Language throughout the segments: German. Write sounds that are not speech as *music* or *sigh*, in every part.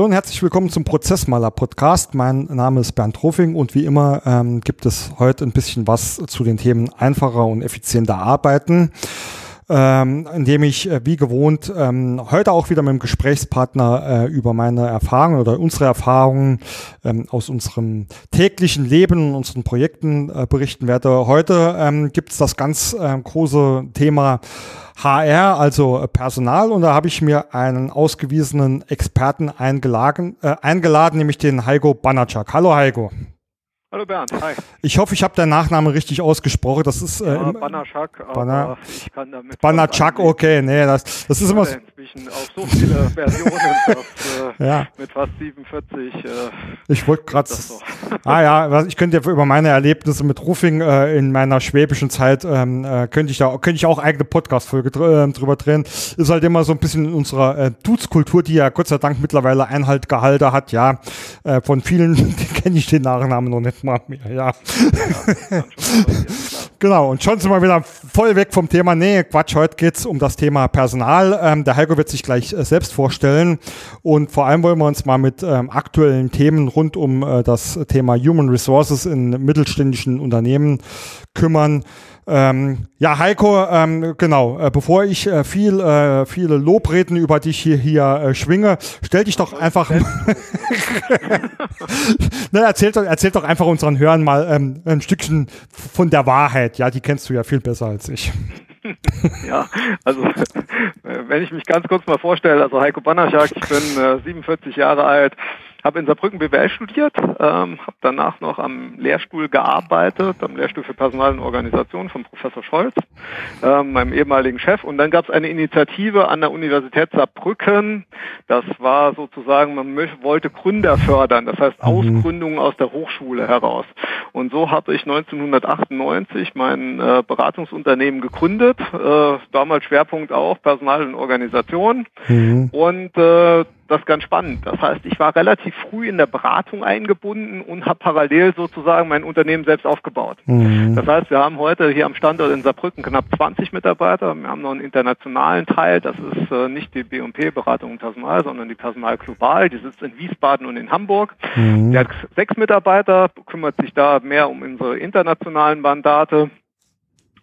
Hallo und herzlich willkommen zum Prozessmaler Podcast. Mein Name ist Bernd Rofing und wie immer ähm, gibt es heute ein bisschen was zu den Themen einfacher und effizienter arbeiten ähm, indem ich äh, wie gewohnt ähm, heute auch wieder mit dem Gesprächspartner äh, über meine Erfahrungen oder unsere Erfahrungen ähm, aus unserem täglichen Leben und unseren Projekten äh, berichten werde. Heute ähm, gibt es das ganz äh, große Thema HR, also Personal, und da habe ich mir einen ausgewiesenen Experten eingeladen, äh, eingeladen nämlich den Heiko Banacak. Hallo Heiko. Hallo Bernd, hi. Ich hoffe, ich habe deinen Nachnamen richtig ausgesprochen. Das ist äh, ja, Banachak, Banner, ich kann damit Banachak, okay, nee, das, das ist immer so. Inzwischen auf so viele *laughs* Versionen, dass, äh, ja. mit fast 47. Äh, ich wollte gerade. *laughs* Ah ja, ich könnte ja über meine Erlebnisse mit Roofing äh, in meiner schwäbischen Zeit ähm, äh, könnte ich da könnte ich auch eigene Podcast-Folge dr äh, drüber drehen. Ist halt immer so ein bisschen in unserer äh, Dudes-Kultur, die ja Gott sei Dank mittlerweile Einhalt gehalten hat. Ja, äh, von vielen *laughs* kenne ich den Nachnamen noch nicht mal mehr, ja. ja genau, und schon sind wir wieder voll weg vom Thema. Nee, Quatsch, heute geht es um das Thema Personal. Ähm, der Heiko wird sich gleich äh, selbst vorstellen. Und vor allem wollen wir uns mal mit ähm, aktuellen Themen rund um äh, das Thema Human Resources in mittelständischen Unternehmen kümmern. Ähm, ja, Heiko, ähm, genau, äh, bevor ich äh, viel, äh, viele Lobreden über dich hier, hier äh, schwinge, stell dich doch einfach, ne, *laughs* erzähl, doch, erzähl doch einfach unseren Hörern mal ähm, ein Stückchen von der Wahrheit. Ja, die kennst du ja viel besser als ich. *laughs* ja, also wenn ich mich ganz kurz mal vorstelle, also Heiko Banaschak, ich bin 47 äh, Jahre alt, habe in Saarbrücken BWL studiert, ähm, habe danach noch am Lehrstuhl gearbeitet, am Lehrstuhl für Personal und Organisation von Professor Scholz, ähm, meinem ehemaligen Chef. Und dann gab es eine Initiative an der Universität Saarbrücken. Das war sozusagen, man wollte Gründer fördern, das heißt mhm. Ausgründungen aus der Hochschule heraus. Und so habe ich 1998 mein äh, Beratungsunternehmen gegründet, äh, damals Schwerpunkt auch Personal und Organisation. Mhm. Und äh, das ganz spannend. Das heißt, ich war relativ früh in der Beratung eingebunden und habe parallel sozusagen mein Unternehmen selbst aufgebaut. Mhm. Das heißt, wir haben heute hier am Standort in Saarbrücken knapp 20 Mitarbeiter. Wir haben noch einen internationalen Teil. Das ist äh, nicht die B&P Beratung und Personal, sondern die Personal Global. Die sitzt in Wiesbaden und in Hamburg. Mhm. Der hat sechs Mitarbeiter, kümmert sich da mehr um unsere internationalen Mandate.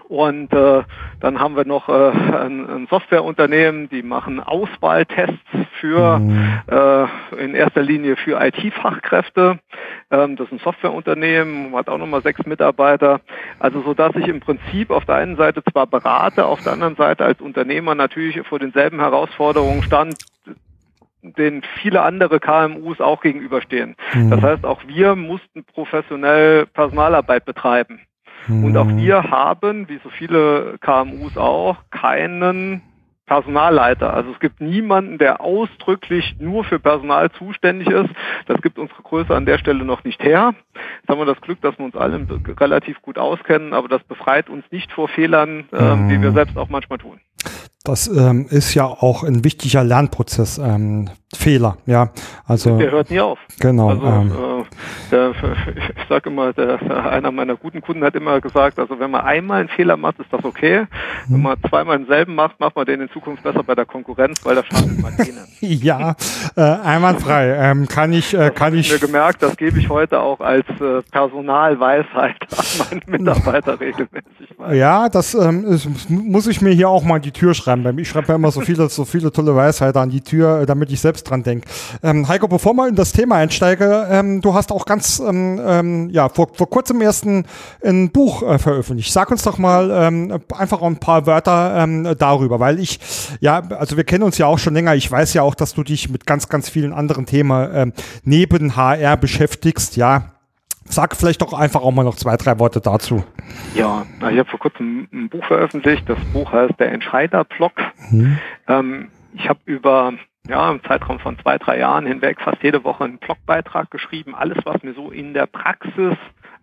Und äh, dann haben wir noch äh, ein, ein Softwareunternehmen, die machen Auswahltests für mhm. äh, in erster Linie für IT-Fachkräfte. Ähm, das ist ein Softwareunternehmen, hat auch nochmal sechs Mitarbeiter. Also so dass ich im Prinzip auf der einen Seite zwar berate, auf der anderen Seite als Unternehmer natürlich vor denselben Herausforderungen stand, den viele andere KMUs auch gegenüberstehen. Mhm. Das heißt, auch wir mussten professionell Personalarbeit betreiben. Und auch mhm. wir haben, wie so viele KMUs auch, keinen Personalleiter. Also es gibt niemanden, der ausdrücklich nur für Personal zuständig ist. Das gibt unsere Größe an der Stelle noch nicht her. Jetzt haben wir das Glück, dass wir uns alle relativ gut auskennen, aber das befreit uns nicht vor Fehlern, äh, mhm. die wir selbst auch manchmal tun. Das ähm, ist ja auch ein wichtiger Lernprozess. Ähm, Fehler, ja. Also der hört nie auf. Genau. Also, ähm, äh, *laughs* ich sage immer, der, einer meiner guten Kunden hat immer gesagt, also wenn man einmal einen Fehler macht, ist das okay. Wenn man zweimal denselben macht, macht man den in Zukunft besser bei der Konkurrenz, weil da schadet man *laughs* denen. ja, äh, einwandfrei. Ähm, kann ich, äh, kann ich. mir gemerkt, das gebe ich heute auch als äh, Personalweisheit *laughs* an meine Mitarbeiter regelmäßig. Weiter. Ja, das ähm, ist, muss ich mir hier auch mal die Tür schreiben. Ich schreibe ja immer so viele, so viele tolle Weisheiten an die Tür, damit ich selbst dran denke. Ähm, Heiko, bevor wir in das Thema einsteige, ähm, du hast auch ganz, ähm, ähm, ja, vor, vor kurzem erst ein, ein Buch äh, veröffentlicht. Sag uns doch mal ähm, einfach ein paar Wörter ähm, darüber, weil ich, ja, also wir kennen uns ja auch schon länger. Ich weiß ja auch, dass du dich mit ganz, ganz vielen anderen Themen neben HR beschäftigst, ja. Sag vielleicht doch einfach auch mal noch zwei, drei Worte dazu. Ja, ich habe vor kurzem ein Buch veröffentlicht. Das Buch heißt Der Entscheider-Blog. Mhm. Ähm, ich habe über ja, im Zeitraum von zwei, drei Jahren hinweg fast jede Woche einen Blogbeitrag geschrieben. Alles, was mir so in der Praxis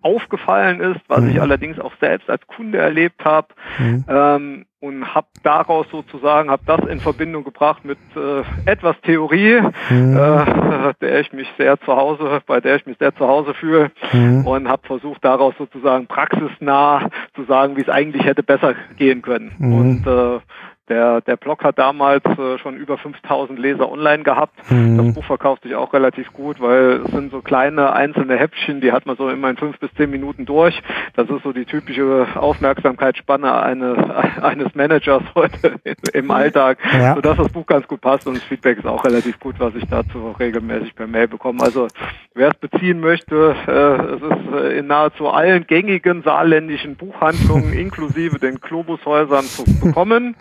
aufgefallen ist, was mhm. ich allerdings auch selbst als Kunde erlebt habe mhm. ähm, und habe daraus sozusagen, habe das in Verbindung gebracht mit äh, etwas Theorie, mhm. äh, der ich mich sehr zu Hause, bei der ich mich sehr zu Hause fühle mhm. und habe versucht daraus sozusagen praxisnah zu sagen, wie es eigentlich hätte besser gehen können. Mhm. Und äh, Der, der Blog hat damals äh, schon über 5000 Leser online gehabt. Mhm. Das Buch verkauft sich auch relativ gut, weil es sind so kleine einzelne Häppchen, die hat man so immer in fünf bis zehn Minuten durch. Das ist so die typische Aufmerksamkeitsspanne eines, *laughs* eines Managers heute *laughs* im Alltag, ja. sodass das Buch ganz gut passt und das Feedback ist auch relativ gut, was ich dazu regelmäßig per Mail bekomme. Also wer es beziehen möchte, äh, es ist äh, in nahezu allen gängigen saarländischen Buchhandlungen *laughs* inklusive den Globushäusern zu bekommen.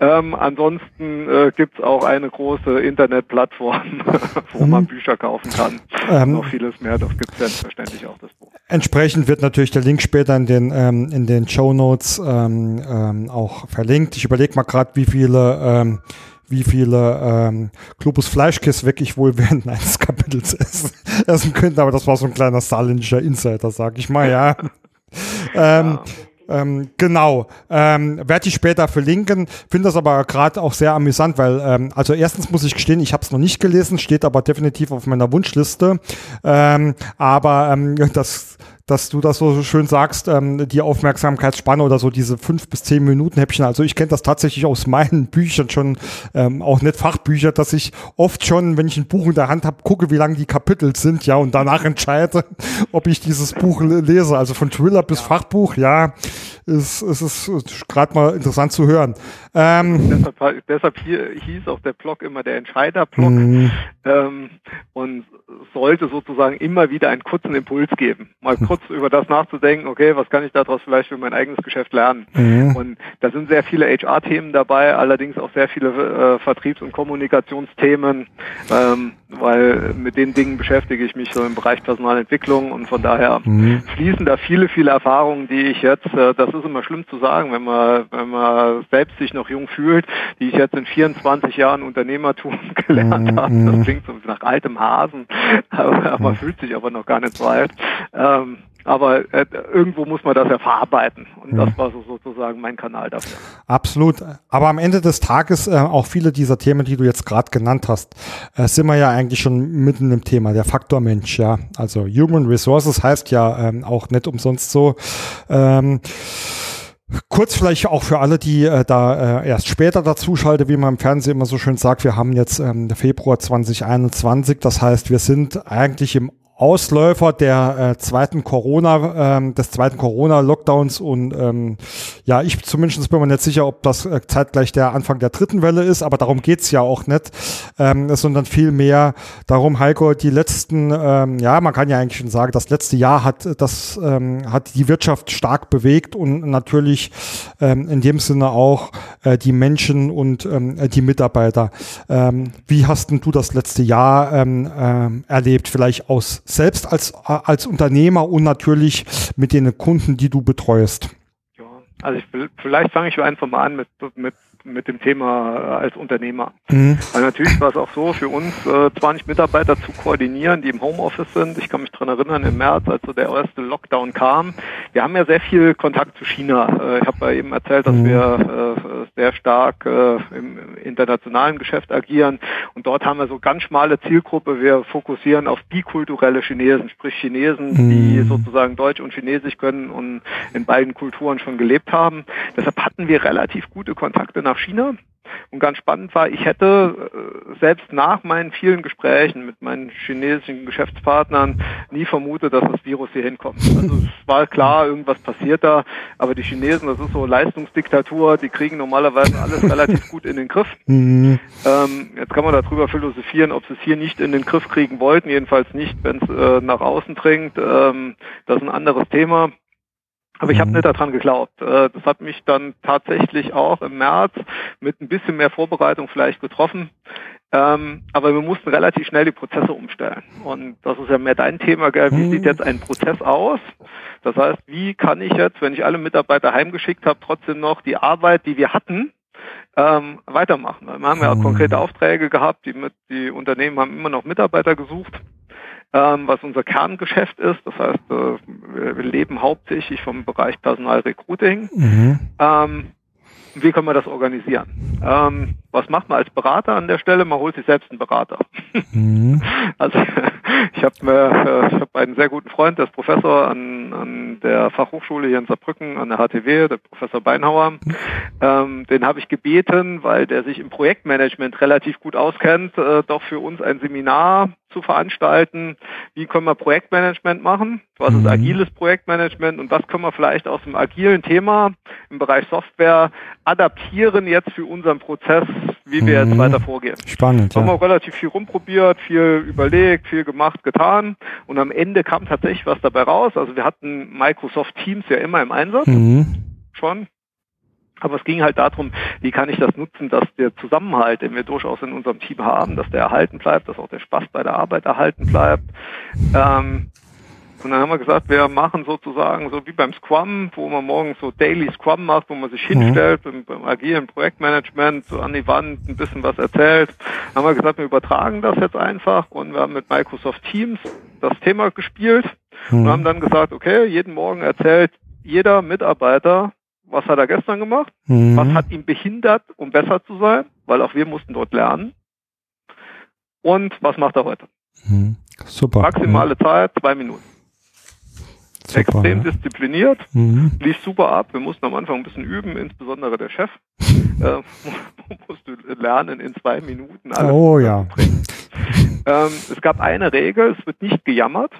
Ähm, ansonsten äh, gibt es auch eine große Internetplattform, *laughs* wo man mhm. Bücher kaufen kann. Ähm, Noch vieles mehr, das gibt es selbstverständlich auch das Buch. Entsprechend wird natürlich der Link später in den, ähm, in den Show Notes ähm, ähm, auch verlinkt. Ich überlege mal gerade, wie viele ähm, wie viele ähm, Globus Fleischkiss weg ich wohl während *laughs* eines Kapitels essen, essen könnte, aber das war so ein kleiner stalinischer Insider, sag ich mal, ja. *laughs* ähm, ähm, genau. Ähm, Werde ich später verlinken. Finde das aber gerade auch sehr amüsant, weil, ähm, also erstens muss ich gestehen, ich habe es noch nicht gelesen, steht aber definitiv auf meiner Wunschliste. Ähm, aber ähm, das dass du das so schön sagst, ähm, die Aufmerksamkeitsspanne oder so diese fünf bis zehn Minuten Häppchen. Also ich kenne das tatsächlich aus *laughs* meinen Büchern schon, ähm, auch nicht Fachbücher, dass ich oft schon, wenn ich ein Buch in der Hand habe, gucke, wie lang die Kapitel sind, ja, und danach *laughs* entscheide, ob ich dieses Buch lese. Also von Thriller bis Fachbuch, ja, ist, ist es ist gerade mal interessant zu hören. Ähm, deshalb, deshalb hier, hieß auch der Blog immer der Entscheider-Blog mhm. ähm, und sollte sozusagen immer wieder einen kurzen Impuls geben. Mal kurz über das nachzudenken, okay, was kann ich daraus vielleicht für mein eigenes Geschäft lernen? Mhm. Und da sind sehr viele HR-Themen dabei, allerdings auch sehr viele äh, Vertriebs- und Kommunikationsthemen, ähm, weil mit den Dingen beschäftige ich mich so im Bereich Personalentwicklung und von daher mhm. fließen da viele, viele Erfahrungen, die ich jetzt, äh, das ist immer schlimm zu sagen, wenn man, wenn man selbst sich noch jung fühlt, die ich jetzt in 24 Jahren Unternehmertum *laughs* gelernt mhm. habe. Das klingt so nach altem Hasen, aber man fühlt sich aber noch gar nicht so alt. Ähm, aber äh, irgendwo muss man das ja verarbeiten. Und das war so sozusagen mein Kanal dafür. Absolut. Aber am Ende des Tages, äh, auch viele dieser Themen, die du jetzt gerade genannt hast, äh, sind wir ja eigentlich schon mitten im Thema, der Faktor Mensch, ja. Also Human Resources heißt ja ähm, auch nicht umsonst so. Ähm, Kurz vielleicht auch für alle, die äh, da äh, erst später dazuschalten, wie man im Fernsehen immer so schön sagt, wir haben jetzt ähm, Februar 2021, das heißt, wir sind eigentlich im Ausläufer der äh, zweiten Corona, ähm, des zweiten Corona-Lockdowns und ähm, ja, ich zumindest bin mir nicht sicher, ob das äh, zeitgleich der Anfang der dritten Welle ist, aber darum geht's ja auch nicht, ähm, sondern viel mehr darum, Heiko, die letzten, ähm, ja, man kann ja eigentlich schon sagen, das letzte Jahr hat das ähm, hat die Wirtschaft stark bewegt und natürlich ähm, in dem Sinne auch äh, die Menschen und ähm, die Mitarbeiter. Ähm, wie hast denn du das letzte Jahr ähm, ähm, erlebt? Vielleicht aus selbst als, als Unternehmer und natürlich mit den Kunden, die du betreust? Ja, also ich, vielleicht fange ich einfach mal an mit, mit mit dem Thema äh, als Unternehmer. Mhm. Weil natürlich war es auch so, für uns äh, 20 Mitarbeiter zu koordinieren, die im Homeoffice sind. Ich kann mich daran erinnern, im März, als so der erste Lockdown kam. Wir haben ja sehr viel Kontakt zu China. Äh, ich habe ja eben erzählt, dass mhm. wir äh, sehr stark äh, im internationalen Geschäft agieren. Und dort haben wir so ganz schmale Zielgruppe. Wir fokussieren auf bikulturelle Chinesen, sprich Chinesen, mhm. die sozusagen Deutsch und Chinesisch können und in beiden Kulturen schon gelebt haben. Deshalb hatten wir relativ gute Kontakte nach China. Und ganz spannend war, ich hätte äh, selbst nach meinen vielen Gesprächen mit meinen chinesischen Geschäftspartnern nie vermutet, dass das Virus hier hinkommt. Also es war klar, irgendwas passiert da, aber die Chinesen, das ist so Leistungsdiktatur, die kriegen normalerweise alles *laughs* relativ gut in den Griff. Mhm. Ähm, jetzt kann man darüber philosophieren, ob sie es hier nicht in den Griff kriegen wollten, jedenfalls nicht, wenn es äh, nach außen dringt. Ähm, das ist ein anderes Thema. Aber ich habe mhm. nicht daran geglaubt. Äh, das hat mich dann tatsächlich auch im März mit ein bisschen mehr Vorbereitung vielleicht getroffen. Ähm, aber wir mussten relativ schnell die Prozesse umstellen. Und das ist ja mehr dein Thema, gell? Wie sieht mhm. jetzt ein Prozess aus? Das heißt, wie kann ich jetzt, wenn ich alle Mitarbeiter heimgeschickt habe, trotzdem noch die Arbeit, die wir hatten, ähm, weitermachen? Wir haben ja auch mhm. konkrete Aufträge gehabt, die, mit, die Unternehmen haben immer noch Mitarbeiter gesucht ähm, was unser Kerngeschäft ist. Das heißt, äh, wir leben hauptsächlich vom Bereich Personalrecruiting. Mhm. Ähm, wie können wir das organisieren? Ähm, was macht man als Berater an der Stelle? Man holt sich selbst einen Berater. Mhm. *laughs* Also ich habe äh, ich hab einen sehr guten Freund, der ist Professor an, an der Fachhochschule hier in Saarbrücken, an der HTW, der Professor Beinhauer. Ähm, den habe ich gebeten, weil der sich im Projektmanagement relativ gut auskennt, äh, doch für uns ein Seminar zu veranstalten. Wie können wir Projektmanagement machen? Was ist mhm. agiles Projektmanagement und was können wir vielleicht aus dem agilen Thema im Bereich Software adaptieren jetzt für unseren Prozess, wie wir mhm. jetzt weiter vorgehen? Spannend. Haben ja. wir relativ viel rumprobiert, viel überlegt, viel gemacht, getan und am Ende kam tatsächlich was dabei raus. Also wir hatten Microsoft Teams ja immer im Einsatz. Mhm. Schon aber es ging halt darum, wie kann ich das nutzen, dass der Zusammenhalt, den wir durchaus in unserem Team haben, dass der erhalten bleibt, dass auch der Spaß bei der Arbeit erhalten bleibt. Ähm, und dann haben wir gesagt, wir machen sozusagen so wie beim Scrum, wo man morgens so Daily Scrum macht, wo man sich mhm. hinstellt beim, beim agilen Projektmanagement, so an die Wand ein bisschen was erzählt. Dann haben wir gesagt, wir übertragen das jetzt einfach und wir haben mit Microsoft Teams das Thema gespielt mhm. und haben dann gesagt, okay, jeden Morgen erzählt jeder Mitarbeiter, was hat er gestern gemacht, mhm. was hat ihn behindert, um besser zu sein, weil auch wir mussten dort lernen. Und was macht er heute? Mhm. Super. Maximale mhm. Zeit, zwei Minuten. Super, Extrem ja. diszipliniert, mhm. lief super ab. Wir mussten am Anfang ein bisschen üben, insbesondere der Chef. *laughs* äh, *laughs* musste lernen in zwei Minuten. Alles oh ja. Ähm, es gab eine Regel, es wird nicht gejammert.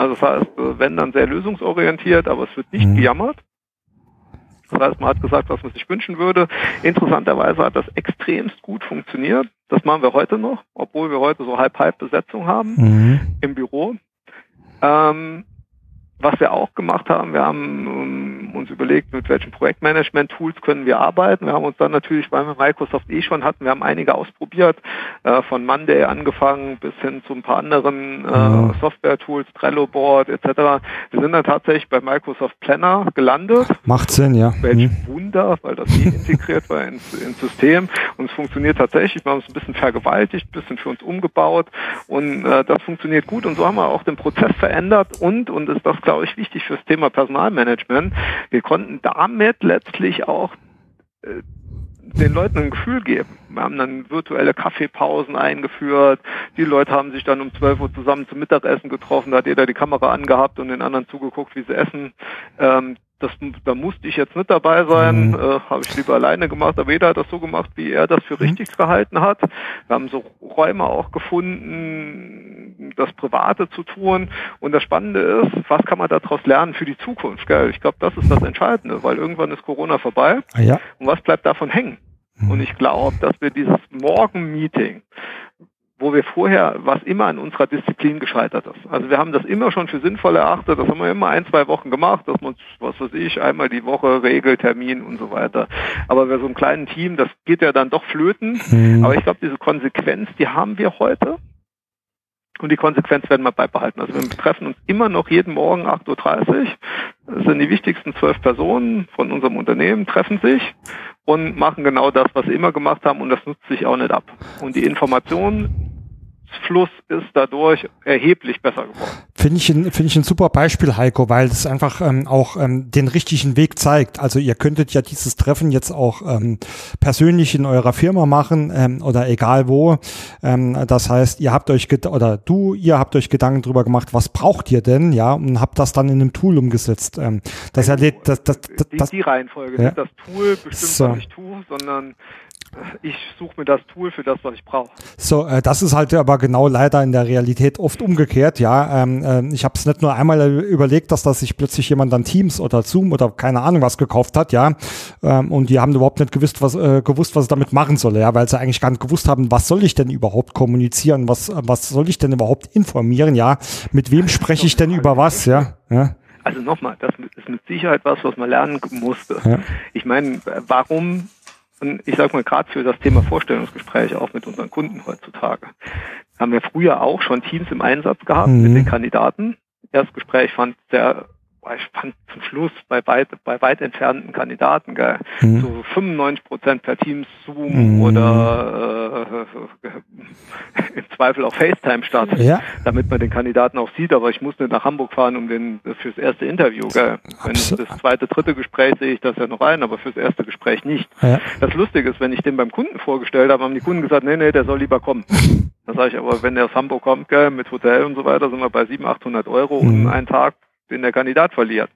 Also das heißt, äh, wenn dann sehr lösungsorientiert, aber es wird nicht mhm. gejammert. Das heißt, man hat gesagt, was man sich wünschen würde. Interessanterweise hat das extremst gut funktioniert. Das machen wir heute noch, obwohl wir heute so halb-halb Besetzung haben mhm. im Büro. Ähm, was wir auch gemacht haben, wir haben um, uns überlegt, mit welchen Projektmanagement-Tools können wir arbeiten. Wir haben uns dann natürlich, weil wir Microsoft eh schon hatten, wir haben einige ausprobiert, äh, von Monday angefangen bis hin zu ein paar anderen äh, mhm. Software-Tools, Trello-Board etc. Wir sind dann tatsächlich bei Microsoft Planner gelandet. Macht Sinn, ja. Welch mhm. Wunder, weil das eh integriert war ins, ins System und es funktioniert tatsächlich. Wir haben es ein bisschen vergewaltigt, ein bisschen für uns umgebaut und äh, das funktioniert gut und so haben wir auch den Prozess verändert und, und ist das glaube ich, wichtig fürs Thema Personalmanagement. Wir konnten damit letztlich auch äh, den Leuten ein Gefühl geben. Wir haben dann virtuelle Kaffeepausen eingeführt. Die Leute haben sich dann um 12 Uhr zusammen zum Mittagessen getroffen. Da hat jeder die Kamera angehabt und den anderen zugeguckt, wie sie essen. Ähm, das, da musste ich jetzt nicht dabei sein, mhm. äh, habe ich lieber alleine gemacht, aber jeder hat das so gemacht, wie er das für mhm. richtig gehalten hat. Wir haben so Räume auch gefunden, das Private zu tun. Und das Spannende ist, was kann man daraus lernen für die Zukunft? Gell? Ich glaube, das ist das Entscheidende, weil irgendwann ist Corona vorbei. Ah, ja. Und was bleibt davon hängen? Mhm. Und ich glaube, dass wir dieses Morgen-Meeting, wo wir vorher, was immer an unserer Disziplin gescheitert ist. Also wir haben das immer schon für sinnvoll erachtet, das haben wir immer ein, zwei Wochen gemacht, dass man, was weiß ich, einmal die Woche Regeltermin und so weiter. Aber bei so einem kleinen Team, das geht ja dann doch flöten. Mhm. Aber ich glaube, diese Konsequenz, die haben wir heute. Und die Konsequenz werden wir beibehalten. Also wir treffen uns immer noch jeden Morgen 8.30 Uhr. Das sind die wichtigsten zwölf Personen von unserem Unternehmen, treffen sich und machen genau das, was sie immer gemacht haben und das nutzt sich auch nicht ab. Und die Information Fluss ist dadurch erheblich besser geworden. Finde ich, ein, finde ich ein super Beispiel, Heiko, weil es einfach ähm, auch ähm, den richtigen Weg zeigt. Also ihr könntet ja dieses Treffen jetzt auch ähm, persönlich in eurer Firma machen ähm, oder egal wo. Ähm, das heißt, ihr habt euch oder du, ihr habt euch Gedanken drüber gemacht, was braucht ihr denn, ja, und habt das dann in einem Tool umgesetzt. Ähm, das erlebt, das, das, das, das, die, die Reihenfolge, ja. nicht das Tool bestimmt, so. ich tue, sondern ich suche mir das Tool für das, was ich brauche. So, äh, das ist halt aber genau leider in der Realität oft umgekehrt, ja. Ähm, äh, ich habe es nicht nur einmal überlegt, dass da sich plötzlich jemand dann Teams oder Zoom oder keine Ahnung was gekauft hat, ja. Ähm, und die haben überhaupt nicht gewusst, was, äh, gewusst, was sie damit machen soll, ja, weil sie eigentlich gar nicht gewusst haben, was soll ich denn überhaupt kommunizieren, was, was soll ich denn überhaupt informieren, ja. Mit wem spreche ich denn über was, ja. ja. Also nochmal, das ist mit Sicherheit was, was man lernen musste. Ja. Ich meine, warum und ich sage mal, gerade für das Thema Vorstellungsgespräche, auch mit unseren Kunden heutzutage, haben wir früher auch schon Teams im Einsatz gehabt mhm. mit den Kandidaten. Erstgespräch fand sehr ich fand zum Schluss bei weit, bei weit entfernten Kandidaten, gell, mhm. so 95 Prozent per Teams Zoom mhm. oder äh, *laughs* im Zweifel auch FaceTime statt, ja. damit man den Kandidaten auch sieht. Aber ich muss nicht nach Hamburg fahren, um den fürs erste Interview. Gell. Wenn das zweite, dritte Gespräch sehe ich das ja noch ein, aber fürs erste Gespräch nicht. Ja. Das Lustige ist, wenn ich den beim Kunden vorgestellt habe, haben die Kunden gesagt, nee, nee, der soll lieber kommen. *laughs* Da sage ich aber, wenn der aus Hamburg kommt, gell, mit Hotel und so weiter, sind wir bei 700, 800 Euro mhm. und einen Tag den der Kandidat verliert.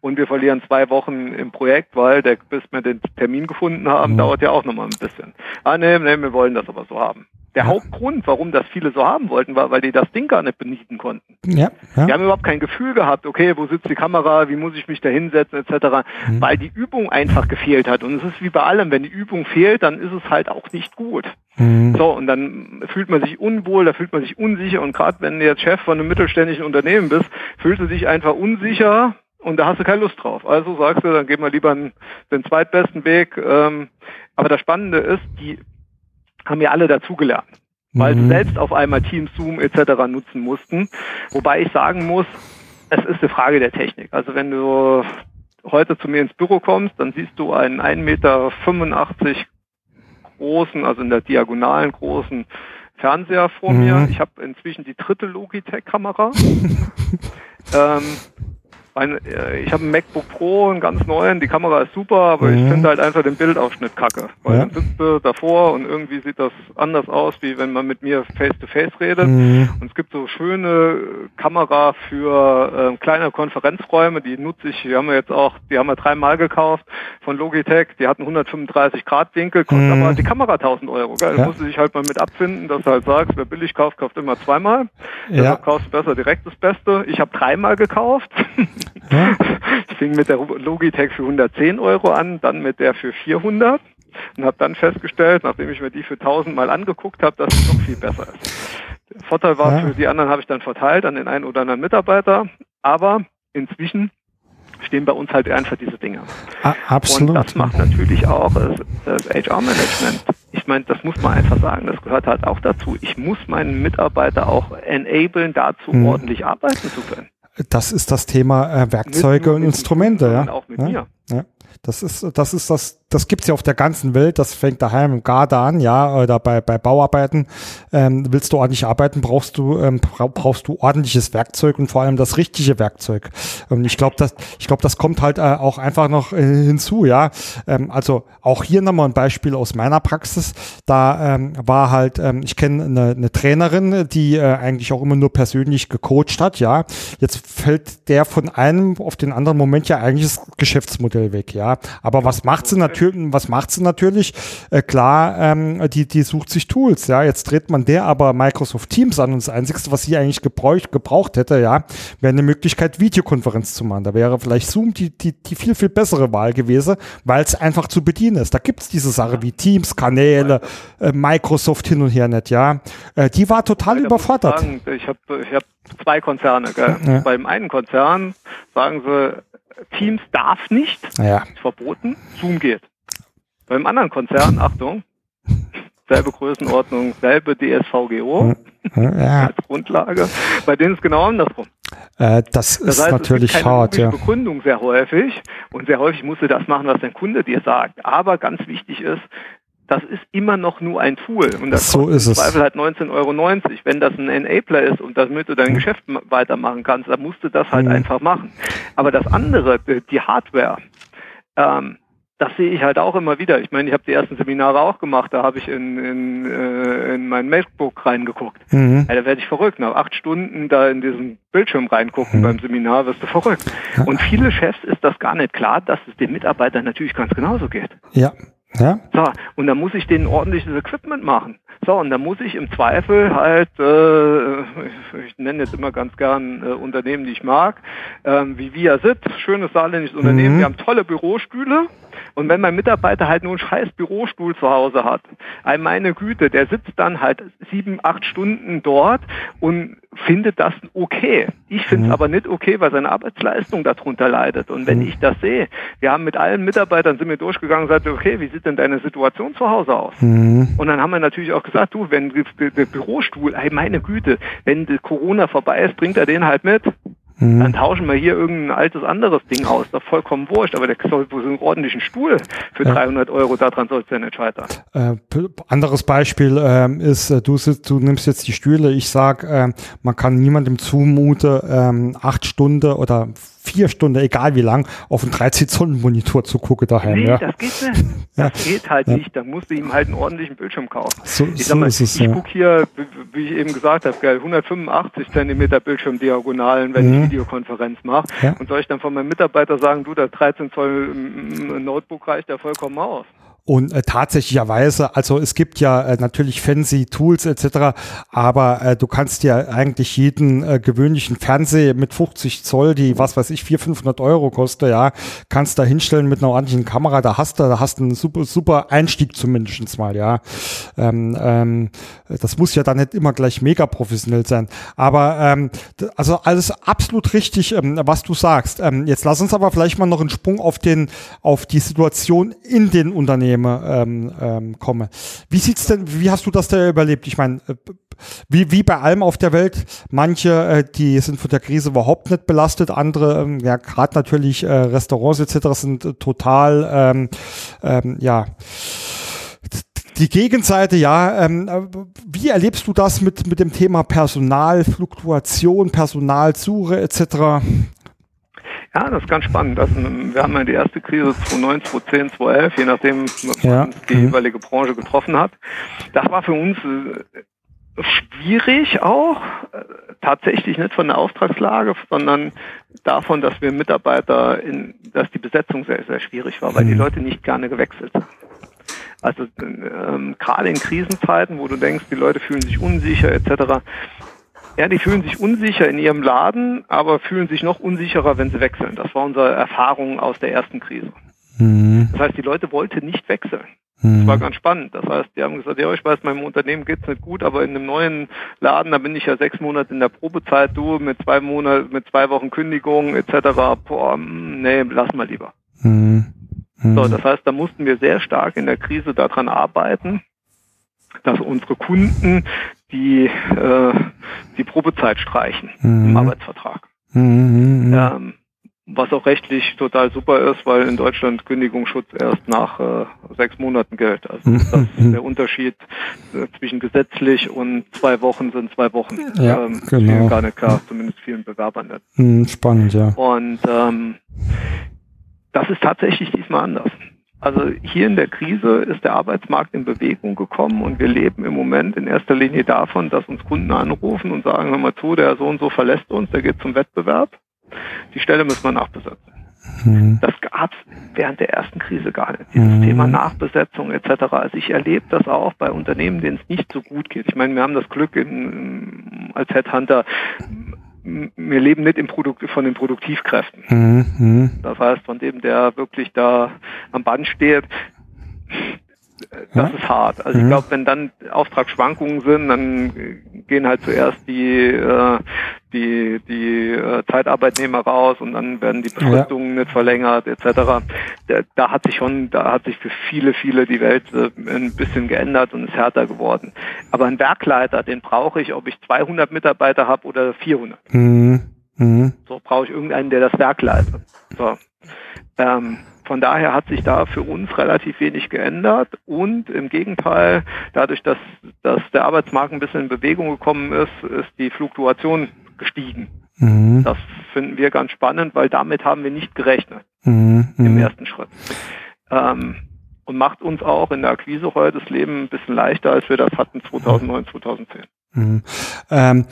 Und wir verlieren zwei Wochen im Projekt, weil der, bis wir den Termin gefunden haben, mhm. dauert ja auch nochmal ein bisschen. Ah, nee, nee, wir wollen das aber so haben. Der ja. Hauptgrund, warum das viele so haben wollten, war, weil die das Ding gar nicht benieten konnten. Ja, ja. Die haben überhaupt kein Gefühl gehabt, okay, wo sitzt die Kamera, wie muss ich mich da hinsetzen, etc., mhm. weil die Übung einfach gefehlt hat. Und es ist wie bei allem, wenn die Übung fehlt, dann ist es halt auch nicht gut. Mhm. So, und dann fühlt man sich unwohl, da fühlt man sich unsicher. Und gerade wenn du jetzt Chef von einem mittelständischen Unternehmen bist, fühlst du dich einfach unsicher und da hast du keine Lust drauf. Also sagst du, dann gehen wir lieber den zweitbesten Weg. Ähm, aber das Spannende ist, die haben ja alle dazugelernt, weil mhm. sie selbst auf einmal Teams, Zoom etc. nutzen mussten. Wobei ich sagen muss, es ist eine Frage der Technik. Also wenn du heute zu mir ins Büro kommst, dann siehst du einen 1,85 Meter großen, also in der diagonalen großen Fernseher vor mhm. mir. Ich habe inzwischen die dritte Logitech-Kamera. *laughs* ähm, ein, äh, ich habe ein MacBook Pro, einen ganz neuen, die Kamera ist super, aber mhm. ich finde halt einfach den Bildausschnitt kacke. Weil ja. dann sitzt du davor und irgendwie sieht das anders aus, wie wenn man mit mir face-to-face -face redet. Mhm. Und es gibt so schöne Kamera für äh, kleine Konferenzräume, die nutze ich, die haben wir jetzt auch, die haben wir dreimal gekauft von Logitech, die hatten 135 Grad Winkel, kostet mhm. aber die Kamera 1000 Euro. Gell? Ja. Da musst du dich halt mal mit abfinden, dass du halt sagst, wer billig kauft, kauft immer zweimal. Ja. Deshalb kaufst du besser direkt das Beste. Ich habe dreimal gekauft. *laughs* Ja. Ich fing mit der Logitech für 110 Euro an, dann mit der für 400 und habe dann festgestellt, nachdem ich mir die für 1000 mal angeguckt habe, dass es noch viel besser ist. Der Vorteil war, ja. für die anderen habe ich dann verteilt an den einen oder anderen Mitarbeiter, aber inzwischen stehen bei uns halt einfach diese Dinge. Ah, absolut. Und das macht natürlich auch das HR-Management. Ich meine, das muss man einfach sagen, das gehört halt auch dazu. Ich muss meinen Mitarbeiter auch enablen, dazu hm. ordentlich arbeiten zu können. Das ist das Thema äh, Werkzeuge und Instrumente, ja. Auch mit ja? mir. Ja. Das ist, das ist das, das gibt's ja auf der ganzen Welt. Das fängt daheim im Garde an, ja, oder bei, bei Bauarbeiten. Ähm, willst du ordentlich arbeiten, brauchst du, ähm, brauchst du ordentliches Werkzeug und vor allem das richtige Werkzeug. Und ich glaube, das, ich glaube, das kommt halt äh, auch einfach noch äh, hinzu, ja. Ähm, also auch hier nochmal ein Beispiel aus meiner Praxis. Da ähm, war halt, ähm, ich kenne eine, eine Trainerin, die äh, eigentlich auch immer nur persönlich gecoacht hat, ja. Jetzt fällt der von einem auf den anderen Moment ja eigentlich das Geschäftsmodell weg, ja. Aber was macht sie natürlich, was macht sie natürlich? Äh, klar, ähm, die, die sucht sich Tools, ja. Jetzt dreht man der aber Microsoft Teams an und das Einzige, was sie eigentlich gebraucht, gebraucht hätte, ja, wäre eine Möglichkeit, Videokonferenz zu machen. Da wäre vielleicht Zoom die, die, die viel, viel bessere Wahl gewesen, weil es einfach zu bedienen ist. Da gibt es diese Sache wie Teams, Kanäle, äh, Microsoft hin und her nicht, ja. Äh, die war total ja, überfordert. Sagen, ich habe ich hab zwei Konzerne. Gell? Ja. Beim einen Konzern sagen sie, Teams darf nicht, ja. ist verboten, Zoom geht. Beim anderen Konzern, Achtung, selbe Größenordnung, selbe DSVGO ja. als Grundlage, bei denen ist es genau andersrum. Äh, das, das ist heißt, natürlich es hart, ja. Begründung sehr häufig und sehr häufig musst du das machen, was dein Kunde dir sagt. Aber ganz wichtig ist, das ist immer noch nur ein Tool und das so kostet im Zweifel halt 19,90 Euro. Wenn das ein Enabler ist und damit du dein mhm. Geschäft weitermachen kannst, dann musst du das halt mhm. einfach machen. Aber das andere, die Hardware, ähm, das sehe ich halt auch immer wieder. Ich meine, ich habe die ersten Seminare auch gemacht, da habe ich in, in, äh, in mein MacBook reingeguckt. Mhm. Ja, da werde ich verrückt. Nach acht Stunden da in diesen Bildschirm reingucken mhm. beim Seminar wirst du verrückt. Und viele Chefs ist das gar nicht klar, dass es den Mitarbeitern natürlich ganz genauso geht. Ja, ja. So, und dann muss ich denen ordentliches Equipment machen. So, und dann muss ich im Zweifel halt, äh, ich nenne jetzt immer ganz gern äh, Unternehmen, die ich mag, äh, wie Via Sit, schönes saarländisches Unternehmen, mhm. wir haben tolle Bürostühle, und wenn mein Mitarbeiter halt nur einen scheiß Bürostuhl zu Hause hat, meine Güte, der sitzt dann halt sieben, acht Stunden dort und findet das okay. Ich finde es mhm. aber nicht okay, weil seine Arbeitsleistung darunter leidet. Und wenn mhm. ich das sehe, wir haben mit allen Mitarbeitern sind wir durchgegangen und gesagt, okay, wie sieht denn deine Situation zu Hause aus? Mhm. Und dann haben wir natürlich auch gesagt, du, wenn der Bürostuhl, ey, meine Güte, wenn Corona vorbei ist, bringt er den halt mit. Mhm. Dann tauschen wir hier irgendein altes anderes Ding aus, das ist vollkommen wurscht, aber der soll so einen ordentlichen Stuhl für ja. 300 Euro, daran soll es ja nicht scheitern. Äh, anderes Beispiel äh, ist, äh, du, sitzt, du nimmst jetzt die Stühle, ich sag, äh, man kann niemandem zumuten, ähm, acht Stunden oder vier Stunden, egal wie lang, auf einen 13 Zoll Monitor zu gucken daheim. Nee, ja. das geht nicht. *laughs* Das ja. geht halt ja. nicht. Da musst du ihm halt einen ordentlichen Bildschirm kaufen. So, ich sag mal, ist es, ich gucke hier, wie ich eben gesagt habe, 185 Zentimeter Bildschirmdiagonalen, wenn mhm. ich Videokonferenz mache. Und soll ich dann von meinem Mitarbeiter sagen, du, das 13 Zoll Notebook reicht ja vollkommen aus. Und äh, tatsächlicherweise, also es gibt ja äh, natürlich fancy Tools etc., aber äh, du kannst ja eigentlich jeden äh, gewöhnlichen Fernseher mit 50 Zoll, die was weiß ich, 400, 500 Euro kostet, ja, kannst da hinstellen mit einer ordentlichen Kamera, da hast du, da hast du einen super, super Einstieg zumindest mal, ja. Ähm, ähm, das muss ja dann nicht immer gleich mega professionell sein. Aber ähm, also alles absolut richtig, ähm, was du sagst. Ähm, jetzt lass uns aber vielleicht mal noch einen Sprung auf den, auf die Situation in den Unternehmen Unternehmen ähm, ähm, komme. Wie sieht's denn, wie hast du das da überlebt? Ich meine, äh, wie, wie bei allem auf der Welt, manche, äh, die sind von der Krise überhaupt nicht belastet, andere, ähm, ja, gerade natürlich äh, Restaurants etc. sind äh, total, ähm, ähm, ja, die Gegenseite, ja, ähm, wie erlebst du das mit, mit dem Thema Personalfluktuation, Personalsuche etc.? Ja, das ist ganz spannend. Das, wir haben ja die erste Krise 2009, 2010, 2011, je nachdem, ja. die mhm. jeweilige Branche getroffen hat. Das war für uns äh, schwierig auch, äh, tatsächlich nicht von der Auftragslage, sondern davon, dass wir Mitarbeiter in, dass die Besetzung sehr, sehr schwierig war, weil die mhm. Leute nicht gerne gewechselt haben. Also ähm, gerade in Krisenzeiten, wo du denkst, die Leute fühlen sich unsicher etc., ja, die fühlen sich unsicher in ihrem Laden, aber fühlen sich noch unsicherer, wenn sie wechseln. Das war unsere Erfahrung aus der ersten Krise. Mhm. Das heißt, die Leute wollten nicht wechseln. Mhm. Das war ganz spannend. Das heißt, die haben gesagt, ja, ich weiß, meinem Unternehmen geht's nicht gut, aber in einem neuen Laden, da bin ich ja sechs Monate in der Probezeit, du mit zwei Monaten, mit zwei Wochen Kündigung etc. Boah, mm, nee, lass mal lieber. Mhm. So, das heißt, da mussten wir sehr stark in der Krise daran arbeiten, dass unsere Kunden die äh, die Probezeit streichen mhm. im Arbeitsvertrag. Mhm. mhm. Ähm, was auch rechtlich total super ist, weil in Deutschland Kündigungsschutz erst nach äh, sechs Monaten gilt. Also mhm. *laughs* das ist der Unterschied äh, zwischen gesetzlich und zwei Wochen sind zwei Wochen. Ja, ähm, genau. Gar nicht klar, zumindest vielen Bewerbern nicht. Mhm, spannend, ja. Und ähm, das ist tatsächlich diesmal anders. Also hier in der Krise ist der Arbeitsmarkt in Bewegung gekommen und wir leben im Moment in erster Linie davon, dass uns Kunden anrufen und sagen, hör mal zu, der so und so verlässt uns, der geht zum Wettbewerb. Die Stelle müssen wir nachbesetzen. Mhm. Das gab es während der ersten Krise gar nicht. Dieses mhm. Thema Nachbesetzung etc. Also ich erlebe das auch bei Unternehmen, denen es nicht so gut geht. Ich meine, wir haben das Glück in, als Headhunter wir leben nicht im Produkt, von den Produktivkräften. Mhm. Das heißt, von dem, der wirklich da am Band steht, das ja. ist hart. Also mhm. ich glaube, wenn dann Auftragsschwankungen sind, dann gehen halt zuerst die äh, die die äh, Zeitarbeitnehmer raus und dann werden die Befristungen ja. nicht verlängert etc. Da, da, hat sich schon, da hat sich für viele viele die Welt äh, ein bisschen geändert und ist härter geworden. Aber ein Werkleiter, den brauche ich, ob ich 200 Mitarbeiter habe oder 400. Mhm. Mhm. So brauche ich irgendeinen, der das Werk leitet. So. Ähm, von daher hat sich da für uns relativ wenig geändert und im Gegenteil, dadurch, dass, dass der Arbeitsmarkt ein bisschen in Bewegung gekommen ist, ist die Fluktuation gestiegen. Mhm. Das finden wir ganz spannend, weil damit haben wir nicht gerechnet mhm. im mhm. ersten Schritt. Ähm, und macht uns auch in der Akquise heute das Leben ein bisschen leichter, als wir das hatten 2009, 2010. Mhm. Ähm,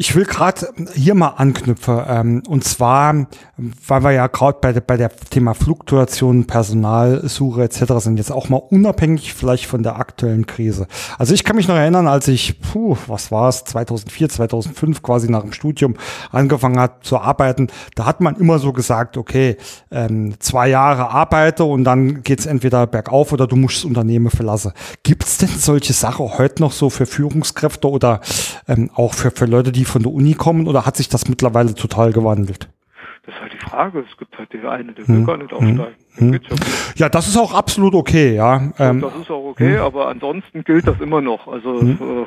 ich will gerade hier mal anknüpfen. Ähm, und zwar, weil wir ja gerade bei, bei der Thema Fluktuation, Personalsuche etc. sind, jetzt auch mal unabhängig vielleicht von der aktuellen Krise. Also ich kann mich noch erinnern, als ich, puh, was war es, 2004, 2005 quasi nach dem Studium angefangen hat zu arbeiten, da hat man immer so gesagt, okay, ähm, zwei Jahre arbeite und dann geht's entweder bergauf oder du musst das Unternehmen verlassen. Gibt's denn solche Sachen heute noch so für Führungskräfte oder ähm, auch für, für Leute, die von der Uni kommen oder hat sich das mittlerweile total gewandelt? Das ist halt die Frage. Es gibt halt der eine, der will hm. gar nicht hm. aufsteigen. Hm. Ja, ja, das ist auch absolut okay, ja. Ähm, das ist auch okay, hm. aber ansonsten gilt das immer noch. Also hm. äh,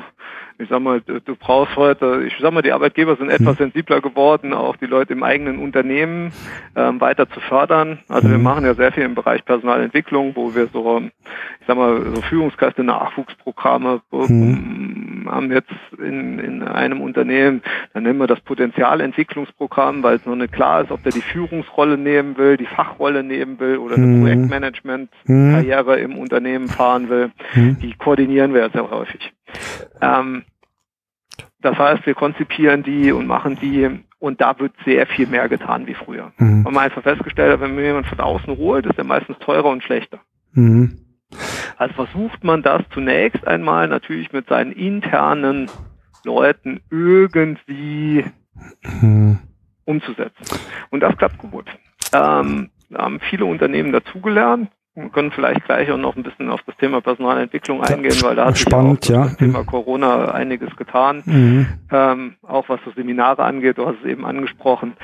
ich sag mal, du, brauchst heute, ich sag mal, die Arbeitgeber sind etwas mhm. sensibler geworden, auch die Leute im eigenen Unternehmen ähm, weiter zu fördern. Also wir mhm. machen ja sehr viel im Bereich Personalentwicklung, wo wir so, ich sag mal, so Führungskräfte, Nachwuchsprogramme mhm. haben jetzt in, in einem Unternehmen, dann nennen wir das Potenzialentwicklungsprogramm, weil es noch nicht klar ist, ob der die Führungsrolle nehmen will, die Fachrolle nehmen will oder eine mhm. Projektmanagement-Karriere im Unternehmen fahren will. Die koordinieren wir sehr häufig. Ähm, das heißt, wir konzipieren die und machen die und da wird sehr viel mehr getan wie früher. Mhm. Und man einfach festgestellt hat, wenn man jemand von außen holt, ist er meistens teurer und schlechter. Mhm. Also versucht man das zunächst einmal natürlich mit seinen internen Leuten irgendwie mhm. umzusetzen. Und das klappt gut. Ähm, haben viele Unternehmen dazugelernt. Wir können vielleicht gleich auch noch ein bisschen auf das Thema Personalentwicklung eingehen, weil da hat sich Spannend, auch ja. das Thema Corona einiges getan. Mhm. Ähm, auch was das Seminare angeht, du hast es eben angesprochen.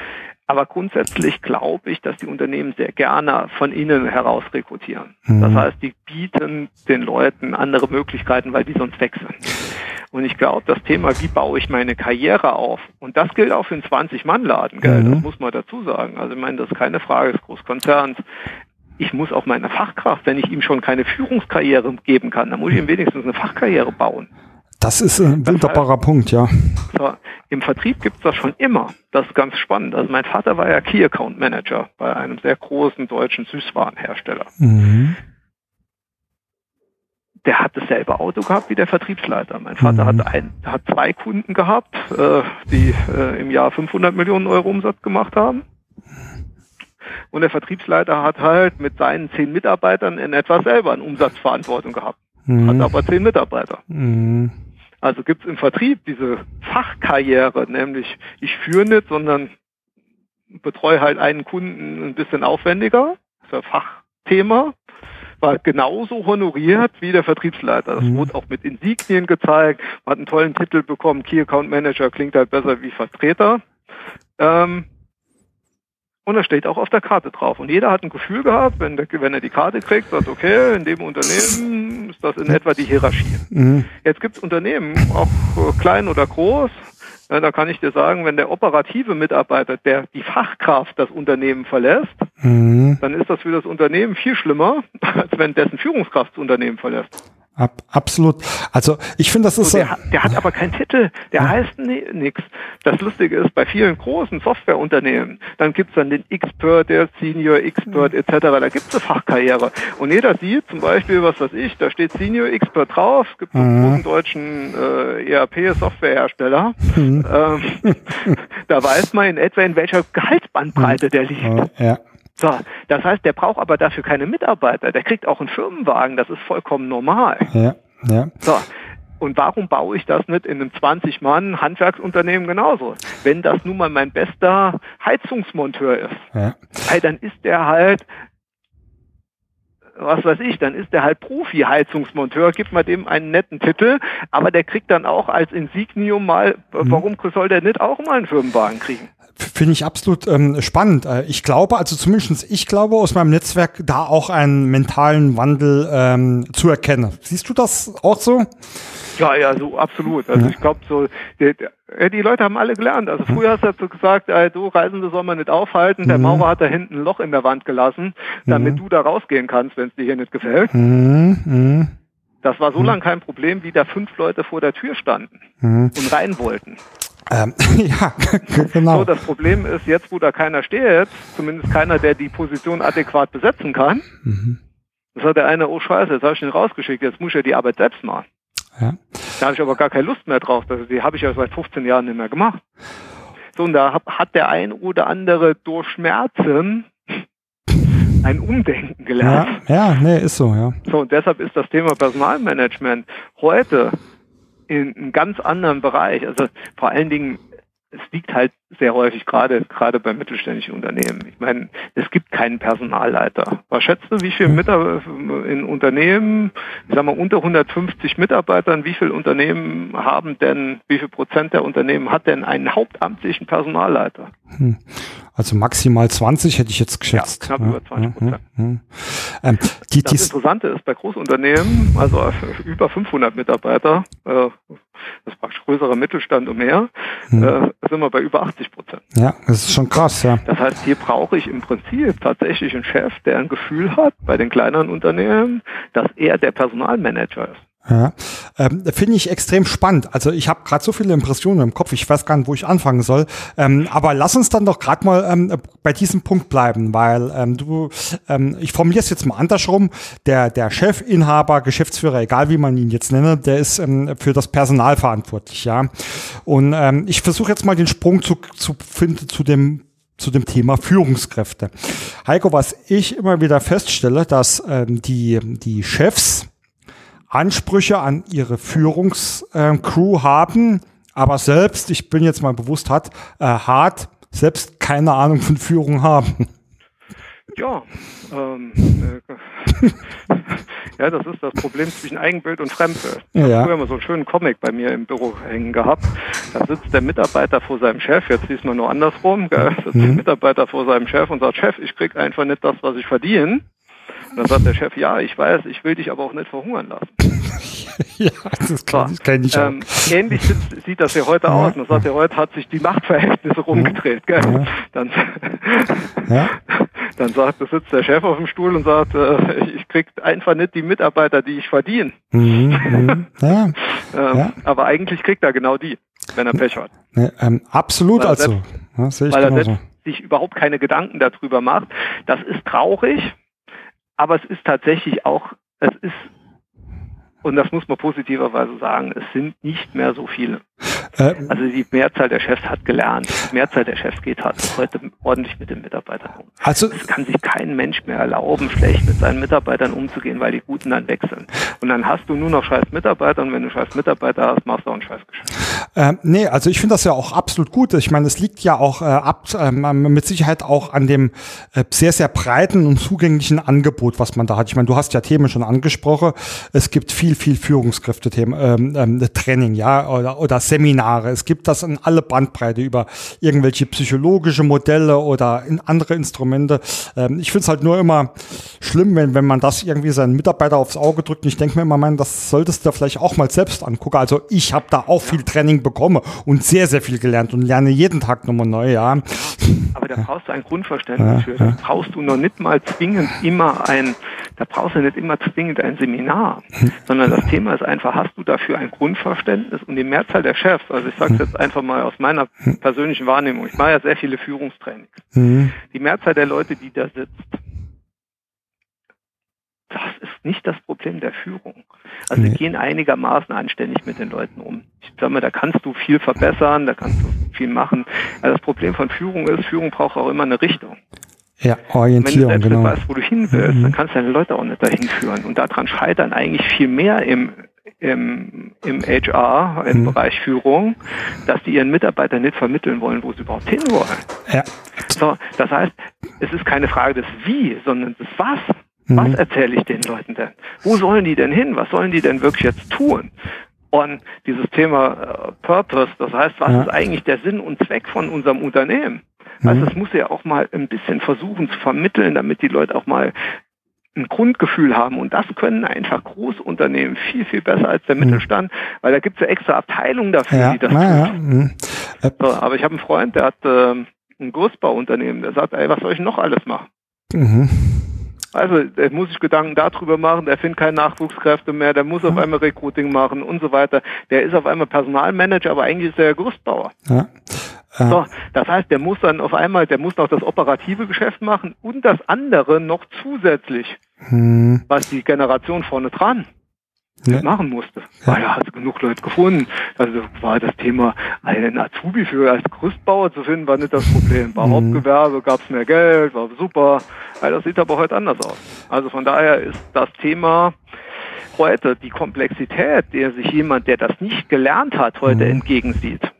Aber grundsätzlich glaube ich, dass die Unternehmen sehr gerne von innen heraus rekrutieren. Mhm. Das heißt, die bieten den Leuten andere Möglichkeiten, weil die sonst wechseln. Und ich glaube, das Thema, wie baue ich meine Karriere auf, und das gilt auch für einen 20-Mann-Laden, mhm. das muss man dazu sagen. Also ich meine, das ist keine Frage des Großkonzerns ich muss auch meiner Fachkraft, wenn ich ihm schon keine Führungskarriere geben kann, dann muss ich ihm wenigstens eine Fachkarriere bauen. Das ist ein wunderbarer heißt, Punkt, ja. So, Im Vertrieb gibt es das schon immer. Das ist ganz spannend. Also mein Vater war ja Key Account Manager bei einem sehr großen deutschen Süßwarenhersteller. Mhm. Der hat dasselbe Auto gehabt wie der Vertriebsleiter. Mein Vater mhm. hat, ein, hat zwei Kunden gehabt, äh, die äh, im Jahr 500 Millionen Euro Umsatz gemacht haben. Und der Vertriebsleiter hat halt mit seinen zehn Mitarbeitern in etwa selber eine Umsatzverantwortung gehabt. Mhm. Hat aber zehn Mitarbeiter. Mhm. Also gibt es im Vertrieb diese Fachkarriere, nämlich ich führe nicht, sondern betreue halt einen Kunden ein bisschen aufwendiger. Das ist ein Fachthema. War genauso honoriert wie der Vertriebsleiter. Das mhm. wurde auch mit Insignien gezeigt. Man hat einen tollen Titel bekommen. Key Account Manager klingt halt besser wie Vertreter. Ähm, und das steht auch auf der Karte drauf. Und jeder hat ein Gefühl gehabt, wenn, der, wenn er die Karte kriegt, sagt, okay, in dem Unternehmen ist das in etwa die Hierarchie. Mhm. Jetzt gibt es Unternehmen, auch klein oder groß, ja, da kann ich dir sagen, wenn der operative Mitarbeiter, der die Fachkraft das Unternehmen verlässt, mhm. dann ist das für das Unternehmen viel schlimmer, *laughs* als wenn dessen Führungskraft das Unternehmen verlässt. Ab, absolut. Also ich finde, das ist so. Der, der hat aber keinen Titel, der ja. heißt nichts. Das Lustige ist, bei vielen großen Softwareunternehmen, dann gibt's dann den Expert, der Senior Expert etc. Da gibt's eine Fachkarriere. Und jeder sieht zum Beispiel, was weiß ich, da steht Senior Expert drauf, gibt mhm. einen großen deutschen äh, ERP-Softwarehersteller. Mhm. Ähm, *laughs* da weiß man in etwa, in welcher Gehaltsbandbreite mhm. der liegt. Ja. So, das heißt, der braucht aber dafür keine Mitarbeiter. Der kriegt auch einen Firmenwagen. Das ist vollkommen normal. Ja, ja. So. Und warum baue ich das nicht in einem 20-Mann-Handwerksunternehmen genauso? Wenn das nun mal mein bester Heizungsmonteur ist, ja. Weil dann ist der halt was weiß ich, dann ist der halt Profi-Heizungsmonteur, gibt man dem einen netten Titel, aber der kriegt dann auch als Insignium mal, mhm. warum soll der nicht auch mal einen Firmenwagen kriegen? Finde ich absolut ähm, spannend. Äh, ich glaube, also zumindest ich glaube aus meinem Netzwerk da auch einen mentalen Wandel ähm, zu erkennen. Siehst du das auch so? Ja, ja, so absolut. Also ja. ich glaube so, die, die, Leute haben alle gelernt. Also früher hast du dazu gesagt, ey, du Reisende soll man nicht aufhalten. Der mhm. Maurer hat da hinten ein Loch in der Wand gelassen, damit mhm. du da rausgehen kannst, wenn es dir hier nicht gefällt. Mhm. mhm. Das war so mhm. lange kein Problem, wie da fünf Leute vor der Tür standen mhm. und rein wollten. Ähm, *laughs* ja, *laughs* genau. So, das Problem ist, jetzt wo da keiner steht, zumindest keiner, der die Position adäquat besetzen kann, mhm. das hat der eine, oh scheiße, jetzt habe ich den rausgeschickt, jetzt muss ich ja die Arbeit selbst machen. Ja. Da habe ich aber gar keine Lust mehr drauf, das, die habe ich ja seit 15 Jahren nicht mehr gemacht. So, und da hat der ein oder andere durch Schmerzen *laughs* ein Umdenken gelernt. Ja, ja, nee, ist so, ja. So, und deshalb ist das Thema Personalmanagement heute in einem ganz anderen Bereich. Also vor allen Dingen, es liegt halt sehr häufig gerade gerade bei mittelständischen Unternehmen. Ich meine, es gibt keinen Personalleiter. Was schätzt du, wie viele Mitarbeiter in Unternehmen, ich sag mal unter 150 Mitarbeitern, wie viele Unternehmen haben denn, wie viel Prozent der Unternehmen hat denn einen hauptamtlichen Personalleiter? Hm. Also maximal 20 hätte ich jetzt geschätzt. Ja, knapp ja, über 20 Prozent. Ja, Ähm, das Interessante ist bei Großunternehmen, also über 500 Mitarbeiter, äh, das praktisch größerer Mittelstand und mehr, hm. äh, sind wir bei über 80 Prozent. Ja, das ist schon krass, ja. Das heißt, hier brauche ich im Prinzip tatsächlich einen Chef, der ein Gefühl hat bei den kleineren Unternehmen, dass er der Personalmanager ist. Ja, ähm, finde ich extrem spannend. Also ich habe gerade so viele Impressionen im Kopf, ich weiß gar nicht, wo ich anfangen soll. Ähm, aber lass uns dann doch gerade mal ähm, bei diesem Punkt bleiben, weil ähm, du, ähm, ich formuliere es jetzt mal andersrum. Der, der Chefinhaber, Geschäftsführer, egal wie man ihn jetzt nenne, der ist ähm, für das Personal verantwortlich, ja. Und ähm, ich versuche jetzt mal den Sprung zu, zu finden zu dem zu dem Thema Führungskräfte. Heiko, was ich immer wieder feststelle, dass ähm, die, die Chefs Ansprüche an ihre Führungskrew haben, aber selbst, ich bin jetzt mal bewusst hat, äh, hart, selbst keine Ahnung von Führung haben. Ja, ähm, äh, *laughs* ja, das ist das Problem zwischen Eigenbild und Fremdbild. Ich ja. habe früher mal so einen schönen Comic bei mir im Büro hängen gehabt. Da sitzt der Mitarbeiter vor seinem Chef, jetzt diesmal nur andersrum, gell? sitzt mhm. der Mitarbeiter vor seinem Chef und sagt, Chef, ich krieg einfach nicht das, was ich verdiene. Und dann sagt der Chef, ja, ich weiß, ich will dich aber auch nicht verhungern lassen. *laughs* ja, das kann, so, kann ich auch. Ähm, ähnlich sieht, sieht, das ja heute ja. aus. Man sagt ja, heute hat sich die Machtverhältnisse rumgedreht. Gell? Ja. Dann, ja. *laughs* dann sagt, da sitzt der Chef auf dem Stuhl und sagt, äh, ich krieg einfach nicht die Mitarbeiter, die ich verdiene. Mhm, mhm. *laughs* ähm, aber eigentlich kriegt er genau die, wenn er Pech hat. Ähm, absolut weil also. Selbst, weil er selbst sich überhaupt keine Gedanken darüber macht. Das ist traurig, aber es ist tatsächlich auch, es ist, und das muss man positiverweise sagen, es sind nicht mehr so viele. Äh, also die Mehrzahl der Chefs hat gelernt. Die Mehrzahl der Chefs geht halt heute ordentlich mit den Mitarbeitern um. Also es kann sich kein Mensch mehr erlauben, schlecht mit seinen Mitarbeitern umzugehen, weil die Guten dann wechseln. Und dann hast du nur noch scheiß Mitarbeiter und wenn du scheiß Mitarbeiter hast, machst du auch ein scheiß Geschäft. Äh, nee, also ich finde das ja auch absolut gut. Ich meine, es liegt ja auch äh, ab, äh, mit Sicherheit auch an dem äh, sehr, sehr breiten und zugänglichen Angebot, was man da hat. Ich meine, du hast ja Themen schon angesprochen. Es gibt viel, viel Führungskräfte-Themen, ähm, ähm, Training, ja, oder, oder Seminar Seminare. Es gibt das in alle Bandbreite über irgendwelche psychologische Modelle oder in andere Instrumente. Ähm, ich finde es halt nur immer schlimm, wenn, wenn man das irgendwie seinen Mitarbeiter aufs Auge drückt. Und ich denke mir immer, man, das solltest du vielleicht auch mal selbst angucken. Also ich habe da auch viel Training bekommen und sehr, sehr viel gelernt und lerne jeden Tag nochmal neu, ja. Aber da brauchst du ein Grundverständnis für. Da brauchst du noch nicht mal zwingend immer ein, da brauchst du nicht immer zwingend ein Seminar, *laughs* sondern das Thema ist einfach, hast du dafür ein Grundverständnis und die Mehrzahl der Chefs, also ich sage es jetzt einfach mal aus meiner *laughs* persönlichen Wahrnehmung. Ich mache ja sehr viele Führungstrainings. Mhm. Die Mehrzahl der Leute, die da sitzt, das ist nicht das Problem der Führung. Also nee. gehen einigermaßen anständig mit den Leuten um. Ich sage mal, da kannst du viel verbessern, da kannst du viel machen. Also das Problem von Führung ist, Führung braucht auch immer eine Richtung. Ja, Orientierung, Wenn du genau. weißt, wo du hin willst, mhm. dann kannst du deine Leute auch nicht dahin führen. Und daran scheitern eigentlich viel mehr im, im, im HR, im mhm. Bereich Führung, dass die ihren Mitarbeitern nicht vermitteln wollen, wo sie überhaupt hin wollen. Ja. So, das heißt, es ist keine Frage des Wie, sondern des Was. Mhm. Was erzähle ich den Leuten denn? Wo sollen die denn hin? Was sollen die denn wirklich jetzt tun? Und dieses Thema äh, Purpose, das heißt, was ja. ist eigentlich der Sinn und Zweck von unserem Unternehmen? Also es muss ja auch mal ein bisschen versuchen zu vermitteln, damit die Leute auch mal ein Grundgefühl haben. Und das können einfach Großunternehmen viel, viel besser als der mhm. Mittelstand, weil da gibt es ja extra Abteilungen dafür, ja, die das tun. Ja. Mhm. So, aber ich habe einen Freund, der hat äh, ein Gerüstbauunternehmen, der sagt, ey, was soll ich noch alles machen? Mhm. Also, der muss sich Gedanken darüber machen, der findet keine Nachwuchskräfte mehr, der muss auf mhm. einmal Recruiting machen und so weiter. Der ist auf einmal Personalmanager, aber eigentlich ist er ja Gerüstbauer. Ja. So, das heißt, der muss dann auf einmal, der muss noch das operative Geschäft machen und das andere noch zusätzlich, hm. was die Generation vorne dran ja. machen musste. Ja. Weil er hat genug Leute gefunden. Also war das Thema, einen Azubi für als Gerüstbauer zu finden, war nicht das Problem. Bei mhm. Hauptgewerbe gab es mehr Geld, war super. Weil das sieht aber heute anders aus. Also von daher ist das Thema heute die Komplexität, der sich jemand, der das nicht gelernt hat, heute mhm. entgegensieht.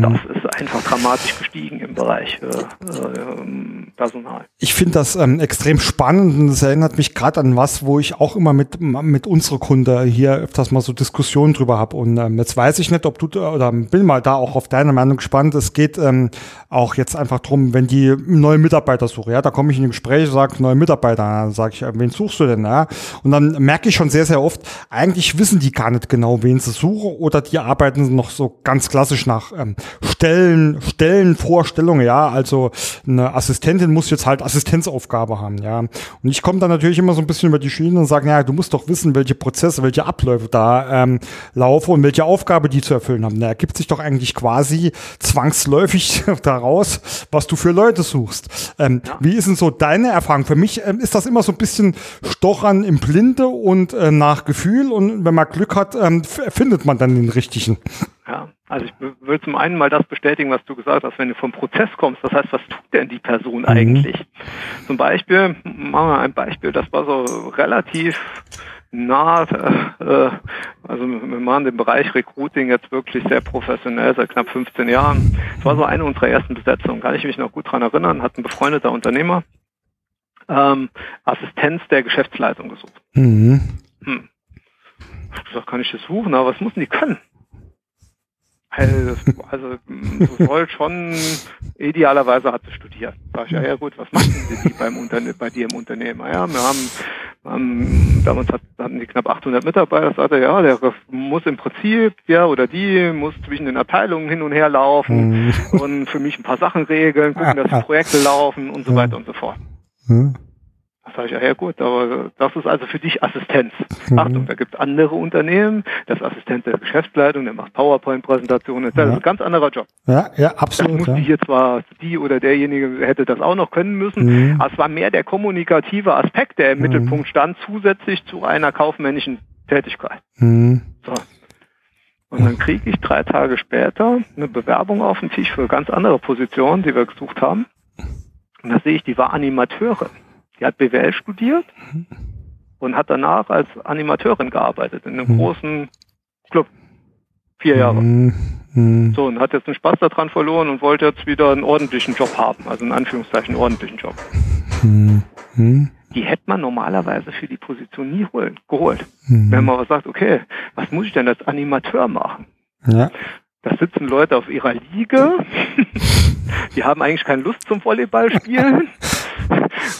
Das ist einfach dramatisch gestiegen im Bereich äh, äh, Personal. Ich finde das ähm, extrem spannend und es erinnert mich gerade an was, wo ich auch immer mit, mit unserer Kunde hier öfters mal so Diskussionen drüber habe. Und ähm, jetzt weiß ich nicht, ob du oder bin mal da auch auf deine Meinung gespannt. Es geht ähm, auch jetzt einfach drum, wenn die neue Mitarbeiter suchen, ja, da komme ich in ein Gespräch und sage, neue Mitarbeiter, dann sage ich, wen suchst du denn? Ja? Und dann merke ich schon sehr, sehr oft, eigentlich wissen die gar nicht genau, wen sie suchen oder die arbeiten noch so ganz klassisch nach ähm, Stellen, Stellenvorstellungen, ja, also eine Assistentin muss jetzt halt Assistenzaufgabe haben, ja. Und ich komme dann natürlich immer so ein bisschen über die Schiene und sage, ja, du musst doch wissen, welche Prozesse, welche Abläufe da ähm, laufen und welche Aufgabe die zu erfüllen haben. Da ergibt sich doch eigentlich quasi zwangsläufig *laughs* daraus, was du für Leute suchst. Ähm, ja. Wie ist denn so deine Erfahrung? Für mich ähm, ist das immer so ein bisschen Stochern im Blinde und äh, nach Gefühl und wenn man Glück hat, ähm, findet man dann den richtigen. Ja, also ich will zum einen mal das bestätigen, was du gesagt hast, wenn du vom Prozess kommst, das heißt, was tut denn die Person mhm. eigentlich? Zum Beispiel, machen wir ein Beispiel, das war so relativ nah, äh, also wir machen den Bereich Recruiting jetzt wirklich sehr professionell seit knapp 15 Jahren. Es war so eine unserer ersten Besetzungen, kann ich mich noch gut dran erinnern, hat ein befreundeter Unternehmer ähm, Assistenz der Geschäftsleitung gesucht. Mhm. Hm. Ich habe gesagt, kann ich das suchen, aber was müssen die können? Also du soll schon idealerweise hat sie studiert. Sag ich, ja, ja gut, was machen Sie die beim Unterne bei dir im Unternehmen? Ja, wir haben, haben damals hat, hatten die knapp 800 Mitarbeiter, sagte ja, der muss im Prinzip, ja oder die, muss zwischen den Abteilungen hin und her laufen mhm. und für mich ein paar Sachen regeln, gucken, dass die Projekte laufen und so weiter und so fort. Mhm. Da sage ich, ja, ja gut, aber das ist also für dich Assistenz. Mhm. Achtung, da gibt es andere Unternehmen, das ist Assistent der Geschäftsleitung, der macht PowerPoint-Präsentationen, das ist ein ganz anderer Job. Ja, ja, absolut. Das musste ja. hier zwar die oder derjenige hätte das auch noch können müssen, mhm. aber es war mehr der kommunikative Aspekt, der im mhm. Mittelpunkt stand, zusätzlich zu einer kaufmännischen Tätigkeit. Mhm. So. Und dann kriege ich drei Tage später eine Bewerbung auf den Tisch für ganz andere Positionen, die wir gesucht haben. Und da sehe ich, die war Animateurin. Die hat BWL studiert und hat danach als Animateurin gearbeitet in einem mhm. großen Club. Vier Jahre. Mhm. So, und hat jetzt einen Spaß daran verloren und wollte jetzt wieder einen ordentlichen Job haben, also in Anführungszeichen einen ordentlichen Job. Mhm. Die hätte man normalerweise für die Position nie holen, geholt. Mhm. Wenn man aber sagt, okay, was muss ich denn als Animateur machen? Ja. Da sitzen Leute auf ihrer Liege, *laughs* die haben eigentlich keine Lust zum Volleyball spielen. *laughs*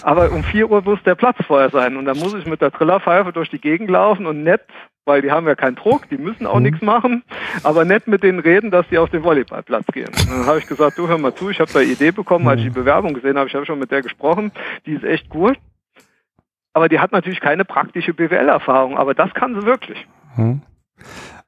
Aber um 4 Uhr muss der Platz vorher sein und dann muss ich mit der Trillerpfeife durch die Gegend laufen und nett, weil die haben ja keinen Druck, die müssen auch mhm. nichts machen, aber nett mit denen reden, dass die auf den Volleyballplatz gehen. Und dann habe ich gesagt, du hör mal zu, ich habe da eine Idee bekommen, als ich die mhm. Bewerbung gesehen habe, ich habe schon mit der gesprochen, die ist echt gut. Aber die hat natürlich keine praktische BWL-Erfahrung, aber das kann sie wirklich. Mhm.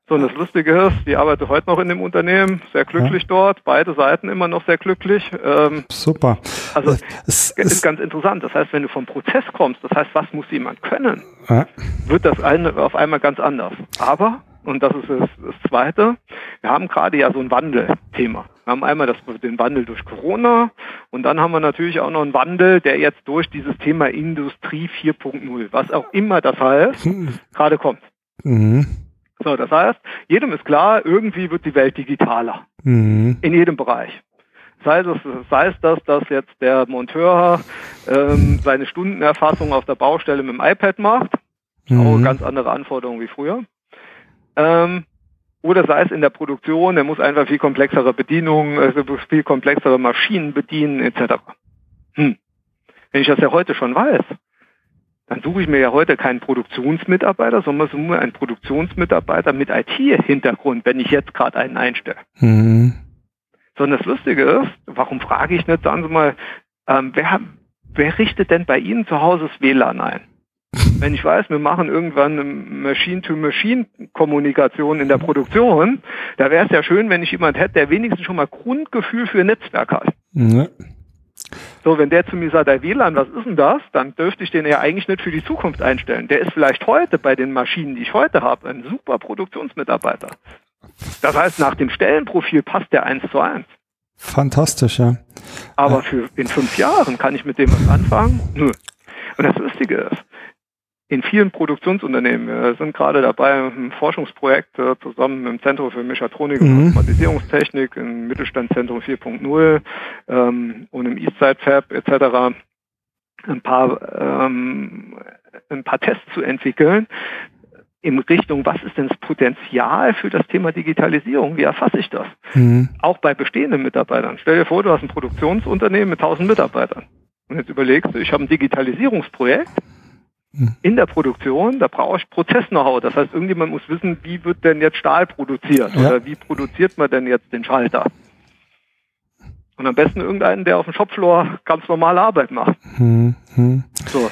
So, und das Lustige ist, die arbeitet heute noch in dem Unternehmen, sehr glücklich ja. dort, beide Seiten immer noch sehr glücklich. Ähm, Super. Also es, es ist ganz interessant. Das heißt, wenn du vom Prozess kommst, das heißt, was muss jemand können, ja. wird das eine auf einmal ganz anders. Aber, und das ist das, das Zweite, wir haben gerade ja so ein Wandelthema. Wir haben einmal das, den Wandel durch Corona und dann haben wir natürlich auch noch einen Wandel, der jetzt durch dieses Thema Industrie 4.0, was auch immer das heißt, hm. gerade kommt. Mhm. So, das heißt, jedem ist klar, irgendwie wird die Welt digitaler. Mhm. In jedem Bereich. Sei es, sei es das, dass jetzt der Monteur ähm, seine Stundenerfassung auf der Baustelle mit dem iPad macht. Mhm. Auch ganz andere Anforderungen wie früher. Ähm, oder sei es in der Produktion, der muss einfach viel komplexere Bedienungen, also viel komplexere Maschinen bedienen, etc. Hm. Wenn ich das ja heute schon weiß, dann suche ich mir ja heute keinen Produktionsmitarbeiter, sondern suche einen Produktionsmitarbeiter mit IT-Hintergrund, wenn ich jetzt gerade einen einstelle. Mhm. Sondern das Lustige ist, warum frage ich nicht, sagen Sie mal, ähm, wer, wer richtet denn bei Ihnen zu Hause das WLAN ein? *laughs* Wenn ich weiß, wir machen irgendwann eine Machine-to-Machine-Kommunikation in der Produktion, da wäre es ja schön, wenn ich jemand hätte, der wenigstens schon mal Grundgefühl für Netzwerk hat. Mhm. So, wenn der zu mir sagt, der WLAN, was ist denn das? Dann dürfte ich den ja eigentlich nicht für die Zukunft einstellen. Der ist vielleicht heute bei den Maschinen, die ich heute habe, ein super Produktionsmitarbeiter. Das heißt, nach dem Stellenprofil passt der eins zu eins. Fantastisch, ja. Aber für in fünf Jahren kann ich mit dem was anfangen? Nö. Und das Lustige ist, in vielen Produktionsunternehmen. Wir sind gerade dabei, ein Forschungsprojekt äh, zusammen mit dem Zentrum für Mechatronik und mhm. Automatisierungstechnik im Mittelstandszentrum 4.0 ähm, und im Eastside Fab etc. ein paar ähm, ein paar Tests zu entwickeln, in Richtung, was ist denn das Potenzial für das Thema Digitalisierung? Wie erfasse ich das? Mhm. Auch bei bestehenden Mitarbeitern. Stell dir vor, du hast ein Produktionsunternehmen mit 1000 Mitarbeitern. Und jetzt überlegst du, ich habe ein Digitalisierungsprojekt. In der Produktion, da brauche ich Prozess-Know-how. Das heißt, irgendjemand muss wissen, wie wird denn jetzt Stahl produziert? Ja. Oder wie produziert man denn jetzt den Schalter? Und am besten irgendeinen, der auf dem Shopfloor ganz normale Arbeit macht. Mhm. So.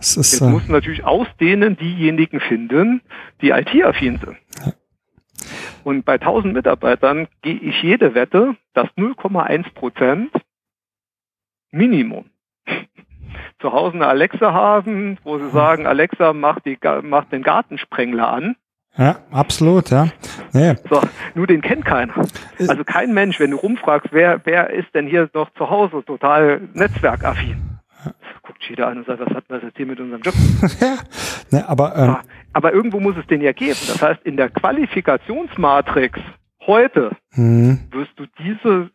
Es ist, Jetzt äh, muss natürlich aus denen diejenigen finden, die IT-affin sind. Ja. Und bei 1000 Mitarbeitern gehe ich jede Wette, dass 0,1 Prozent Minimum zu Hause eine Alexa haben, wo sie sagen, Alexa macht, die, macht den Gartensprengler an. Ja, absolut, ja. Nee. So, nur den kennt keiner. Also kein Mensch, wenn du rumfragst, wer, wer ist denn hier noch zu Hause total netzwerkaffin? guckt jeder an und sagt, was hat das jetzt hier mit unserem Job? *laughs* ja, ne, aber, ähm, ja, aber irgendwo muss es den ja geben. Das heißt, in der Qualifikationsmatrix heute mhm. wirst du diese,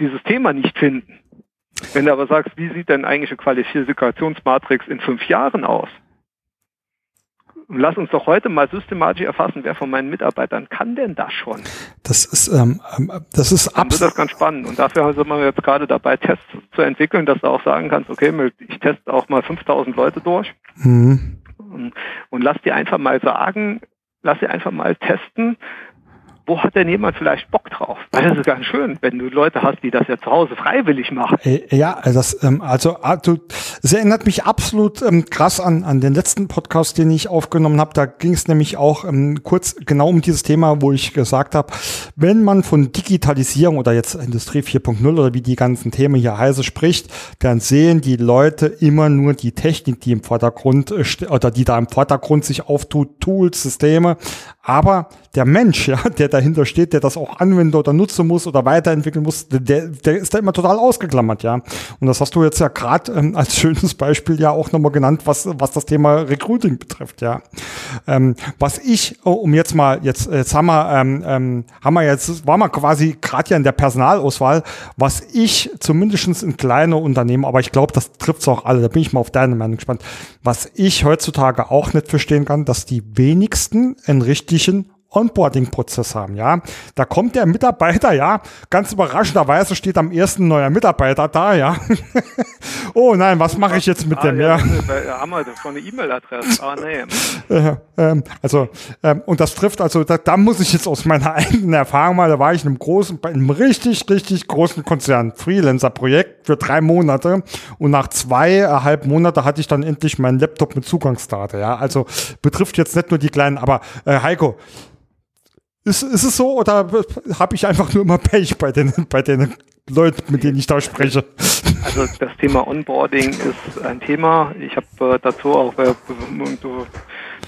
dieses Thema nicht finden. Wenn du aber sagst, wie sieht denn eigentlich eine Qualifikationsmatrix in fünf Jahren aus? lass uns doch heute mal systematisch erfassen, wer von meinen Mitarbeitern kann denn das schon? Das ist, ähm, ähm das ist absolut. Das ganz spannend. Und dafür sind wir jetzt gerade dabei, Tests zu entwickeln, dass du auch sagen kannst, okay, ich teste auch mal 5000 Leute durch. Mhm. Und, und lass dir einfach mal sagen, lass dir einfach mal testen, wo hat denn jemand vielleicht Bock drauf? Weil das ist ganz schön, wenn du Leute hast, die das ja zu Hause freiwillig machen. Äh, ja, also das, ähm, also, also es erinnert mich absolut ähm, krass an, an den letzten Podcast, den ich aufgenommen habe. Da ging es nämlich auch ähm, kurz genau um dieses Thema, wo ich gesagt habe, wenn man von Digitalisierung oder jetzt Industrie 4.0 oder wie die ganzen Themen hier heiße spricht, dann sehen die Leute immer nur die Technik, die im Vordergrund äh, oder die da im Vordergrund sich auftut, Tools, Systeme, aber der Mensch, *laughs* ja, der dahinter steht, der das auch anwenden oder nutzen muss oder weiterentwickeln muss, der, der ist da immer total ausgeklammert, ja. Und das hast du jetzt ja gerade ähm, als schönes Beispiel ja auch nochmal genannt, was, was das Thema Recruiting betrifft, ja. Ähm, was ich, oh, um jetzt mal, jetzt, jetzt haben wir, ähm, ähm, haben wir jetzt, waren wir quasi gerade ja in der Personalauswahl, was ich zumindestens in kleine Unternehmen, aber ich glaube, das trifft es auch alle, da bin ich mal auf deine Meinung gespannt, was ich heutzutage auch nicht verstehen kann, dass die wenigsten einen richtigen Onboarding-Prozess haben, ja. Da kommt der Mitarbeiter, ja, ganz überraschenderweise steht am ersten neuer Mitarbeiter da, ja. *laughs* oh nein, was mache ich jetzt mit ah, dem? Ja, ja. haben wir schon eine E-Mail-Adresse. Ah, nee. *laughs* Äh, ähm, also, ähm, und das trifft, also da, da muss ich jetzt aus meiner *laughs* eigenen Erfahrung mal, da war ich in einem großen, bei einem richtig, richtig großen Konzern, Freelancer-Projekt für drei Monate und nach zweieinhalb Monate hatte ich dann endlich meinen Laptop mit Zugangsdaten, ja. Also betrifft jetzt nicht nur die kleinen, aber äh, Heiko, ist, ist es so oder habe ich einfach nur immer Pech bei den, bei den Leuten, mit denen ich da spreche? Also das Thema Onboarding ist ein Thema. Ich habe äh, dazu auch, äh, du,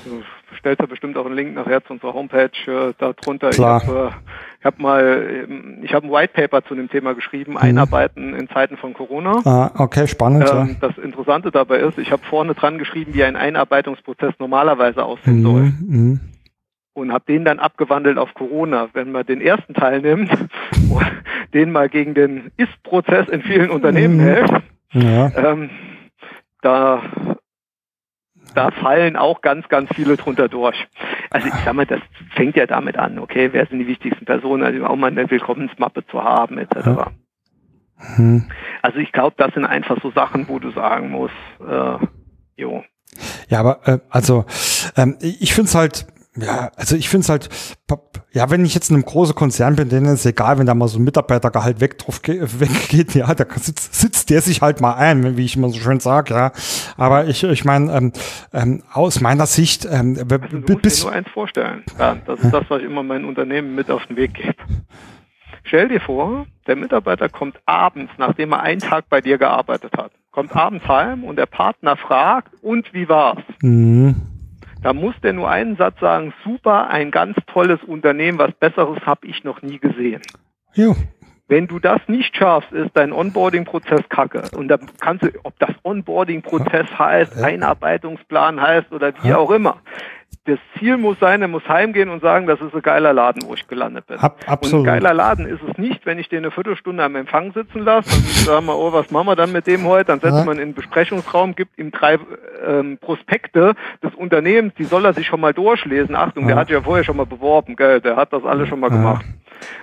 du stellst ja bestimmt auch einen Link nachher zu unserer Homepage äh, darunter. Klar. Ich habe äh, hab mal, ähm, ich habe ein White Paper zu dem Thema geschrieben, mhm. Einarbeiten in Zeiten von Corona. Ah, okay, spannend. Ähm, ja. Das Interessante dabei ist, ich habe vorne dran geschrieben, wie ein Einarbeitungsprozess normalerweise aussehen mhm. soll. Mhm und habe den dann abgewandelt auf Corona. Wenn man den ersten Teil nimmt, *laughs* den mal gegen den Ist-Prozess in vielen Unternehmen mhm. hält, ja. ähm, da, da fallen auch ganz, ganz viele drunter durch. Also ich sag mal, das fängt ja damit an, okay, wer sind die wichtigsten Personen, also auch mal eine Willkommensmappe zu haben, etc. Ja. Hm. Also ich glaube, das sind einfach so Sachen, wo du sagen musst, äh, jo. Ja, aber äh, also ähm, ich finde es halt, ja, also ich finde es halt, ja, wenn ich jetzt in einem großen Konzern bin, denen ist es egal, wenn da mal so ein Mitarbeitergehalt weg drauf weggeht, ja, da sitzt, sitzt der sich halt mal ein, wie ich immer so schön sage, ja. Aber ich, ich meine, ähm, ähm, aus meiner Sicht, ähm, also du musst dir nur eins vorstellen. Ja, das ist das, was ich immer meinen Unternehmen mit auf den Weg gebe. Stell dir vor, der Mitarbeiter kommt abends, nachdem er einen Tag bei dir gearbeitet hat, kommt abends heim und der Partner fragt, und wie war's? Mhm da muss der nur einen Satz sagen, super, ein ganz tolles Unternehmen, was Besseres habe ich noch nie gesehen. Jo. Wenn du das nicht schaffst, ist dein Onboarding-Prozess kacke. Und da kannst du, ob das Onboarding-Prozess heißt, Einarbeitungsplan heißt oder wie auch immer das Ziel muss sein, er muss heimgehen und sagen, das ist ein geiler Laden, wo ich gelandet bin. Ab, absolut. Und ein geiler Laden ist es nicht, wenn ich den eine Viertelstunde am Empfang sitzen lasse und sagen wir, oh, was machen wir dann mit dem heute? Dann setzt ja. man in den Besprechungsraum, gibt ihm drei ähm, Prospekte des Unternehmens, die soll er sich schon mal durchlesen. Achtung, ja. der hat ja vorher schon mal beworben, gell, der hat das alles schon mal ja. gemacht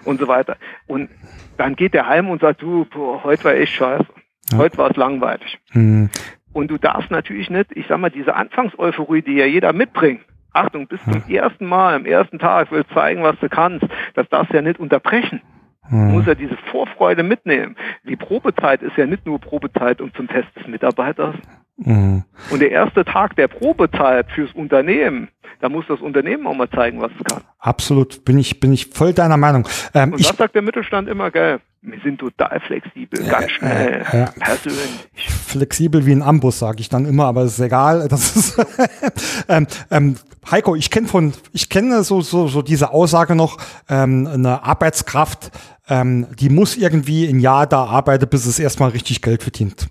und so weiter. Und dann geht der heim und sagt, du, boah, heute war echt scheiße. Heute war es langweilig. Mhm. Und du darfst natürlich nicht, ich sag mal, diese Anfangseuphorie, die ja jeder mitbringt, Achtung, bis zum ersten Mal, am ersten Tag will zeigen, was du kannst. Das darfst du ja nicht unterbrechen. Du musst ja diese Vorfreude mitnehmen. Die Probezeit ist ja nicht nur Probezeit und zum Test des Mitarbeiters. Mhm. Und der erste Tag der Probezeit fürs Unternehmen, da muss das Unternehmen auch mal zeigen, was es kann. Absolut, bin ich, bin ich voll deiner Meinung. Ähm, und das sagt der Mittelstand immer, gell? Wir sind total flexibel, ganz schnell, äh, äh, persönlich. Flexibel wie ein Ambus, sage ich dann immer, aber ist egal. *laughs* Das ist ähm, ähm, Heiko, ich kenne von, ich kenne so, so, so diese Aussage noch, ähm, eine Arbeitskraft, ähm, die muss irgendwie ein Jahr da arbeiten, bis es erstmal richtig Geld verdient.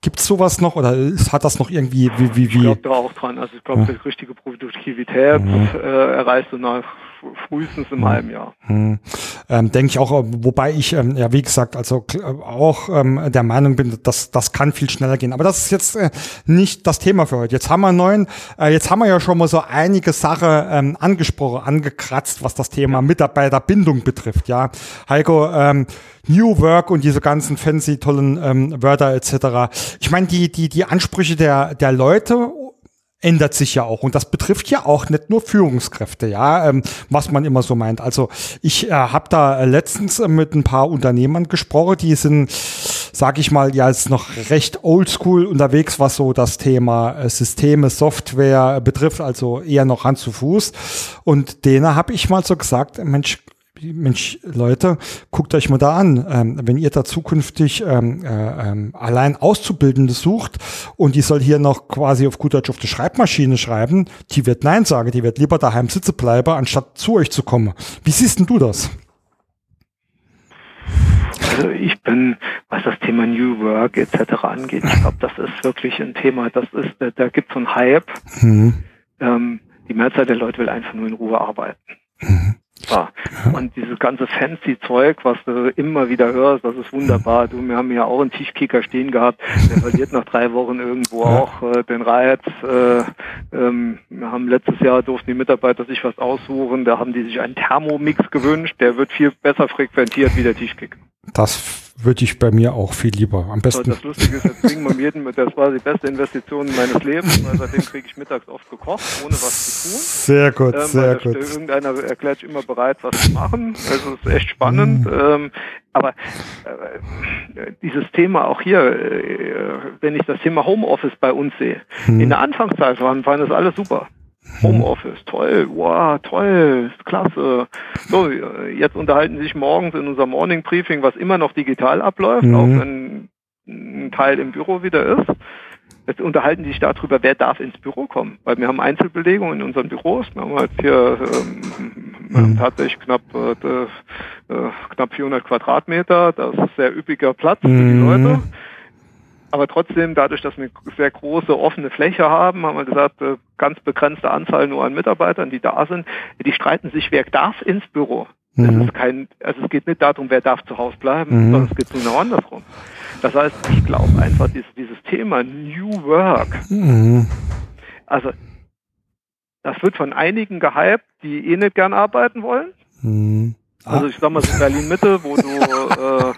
Gibt es sowas noch oder ist, hat das noch irgendwie wie wie wie? Ich glaube da auch dran. Also ich glaube, ja. die richtige Produktivität mhm. äh, erreichst du nach frühestens im mhm. halben Jahr. Mhm. Ähm, Denke ich auch, wobei ich ähm, ja wie gesagt also auch ähm, der Meinung bin, dass das kann viel schneller gehen. Aber das ist jetzt äh, nicht das Thema für heute. Jetzt haben wir neuen, äh, jetzt haben wir ja schon mal so einige Sachen ähm, angesprochen, angekratzt, was das Thema Mitarbeiterbindung betrifft. Ja, Heiko. Ähm, New Work und diese ganzen fancy tollen ähm, Wörter etc. Ich meine, die, die, die Ansprüche der, der Leute ändert sich ja auch und das betrifft ja auch nicht nur Führungskräfte, ja, ähm, was man immer so meint. Also ich äh, habe da letztens mit ein paar Unternehmern gesprochen, die sind, sag ich mal, ja jetzt noch recht oldschool unterwegs, was so das Thema äh, Systeme, Software betrifft, also eher noch Hand zu Fuß. Und denen habe ich mal so gesagt, Mensch, Mensch, Leute, guckt euch mal da an. Ähm, wenn ihr da zukünftig ähm, äh, ähm, allein Auszubildende sucht und die soll hier noch quasi auf gut Deutsch auf die Schreibmaschine schreiben, die wird Nein sagen, die wird lieber daheim sitzen bleiben, anstatt zu euch zu kommen. Wie siehst denn du das? Also ich bin, was das Thema New Work etc. angeht, ich glaube, das ist wirklich ein Thema, das ist, da, da gibt es so einen Hype. Mhm. Ähm, die Mehrzahl der Leute will einfach nur in Ruhe arbeiten. Mhm. Ja. Und dieses ganze fancy Zeug, was du immer wieder hörst, das ist wunderbar. Du, wir haben ja auch einen Tischkicker stehen gehabt, der verliert nach drei Wochen irgendwo auch äh, den Reiz. Äh, ähm, wir haben letztes Jahr durften die Mitarbeiter sich was aussuchen, da haben die sich einen Thermomix gewünscht, der wird viel besser frequentiert wie der Tischkicker. Das würde ich bei mir auch viel lieber. Am besten. Das Lustige ist, jetzt kriegen wir jedem, das war die beste Investition meines Lebens, weil seitdem kriege ich mittags oft gekocht, ohne was zu tun. Sehr gut, ähm, sehr gut. Irgendeiner erklärt immer bereit, was zu machen. Also es ist echt spannend. Mhm. Ähm, aber äh, dieses Thema auch hier, äh, wenn ich das Thema Homeoffice bei uns sehe, mhm. in der Anfangszeit waren, waren das alles super. Homeoffice, toll, wow, toll, klasse. So, jetzt unterhalten Sie sich morgens in unserem Morning Briefing, was immer noch digital abläuft, mhm. auch wenn ein Teil im Büro wieder ist. Jetzt unterhalten Sie sich darüber, wer darf ins Büro kommen. Weil wir haben Einzelbelegung in unseren Büros. Wir haben halt hier ähm, mhm. tatsächlich knapp, äh, äh, knapp 400 Quadratmeter. Das ist sehr üppiger Platz für die mhm. Leute. Aber trotzdem, dadurch, dass wir eine sehr große offene Fläche haben, haben wir gesagt, äh, ganz begrenzte Anzahl nur an Mitarbeitern, die da sind. Die streiten sich, wer darf ins Büro. Mhm. Es ist kein, also es geht nicht darum, wer darf zu Hause bleiben, mhm. sondern es geht noch andersrum. Das heißt, ich glaube einfach, dieses, dieses Thema New Work, mhm. also das wird von einigen gehypt, die eh nicht gern arbeiten wollen. Mhm. Also ich sag mal so Berlin Mitte, wo du, *laughs* äh,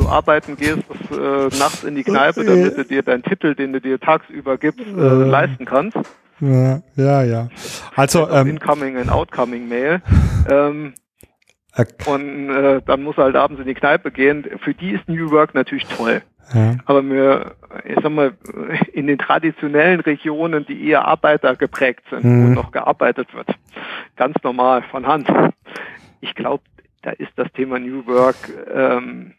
du arbeiten gehst, äh, nachts in die Kneipe, damit du dir deinen Titel, den du dir tagsüber gibst, äh, leisten kannst. Ja, ja. ja. Also ähm, Incoming and Outcoming Mail. *laughs* Ähm, okay. Und äh, dann muss halt abends in die Kneipe gehen. Für die ist New Work natürlich toll. Ja. Aber mir, ich sag mal, in den traditionellen Regionen, die eher Arbeiter geprägt sind, mhm. wo noch gearbeitet wird, ganz normal von Hand. Ich glaube, da ist das Thema New Work, ähm,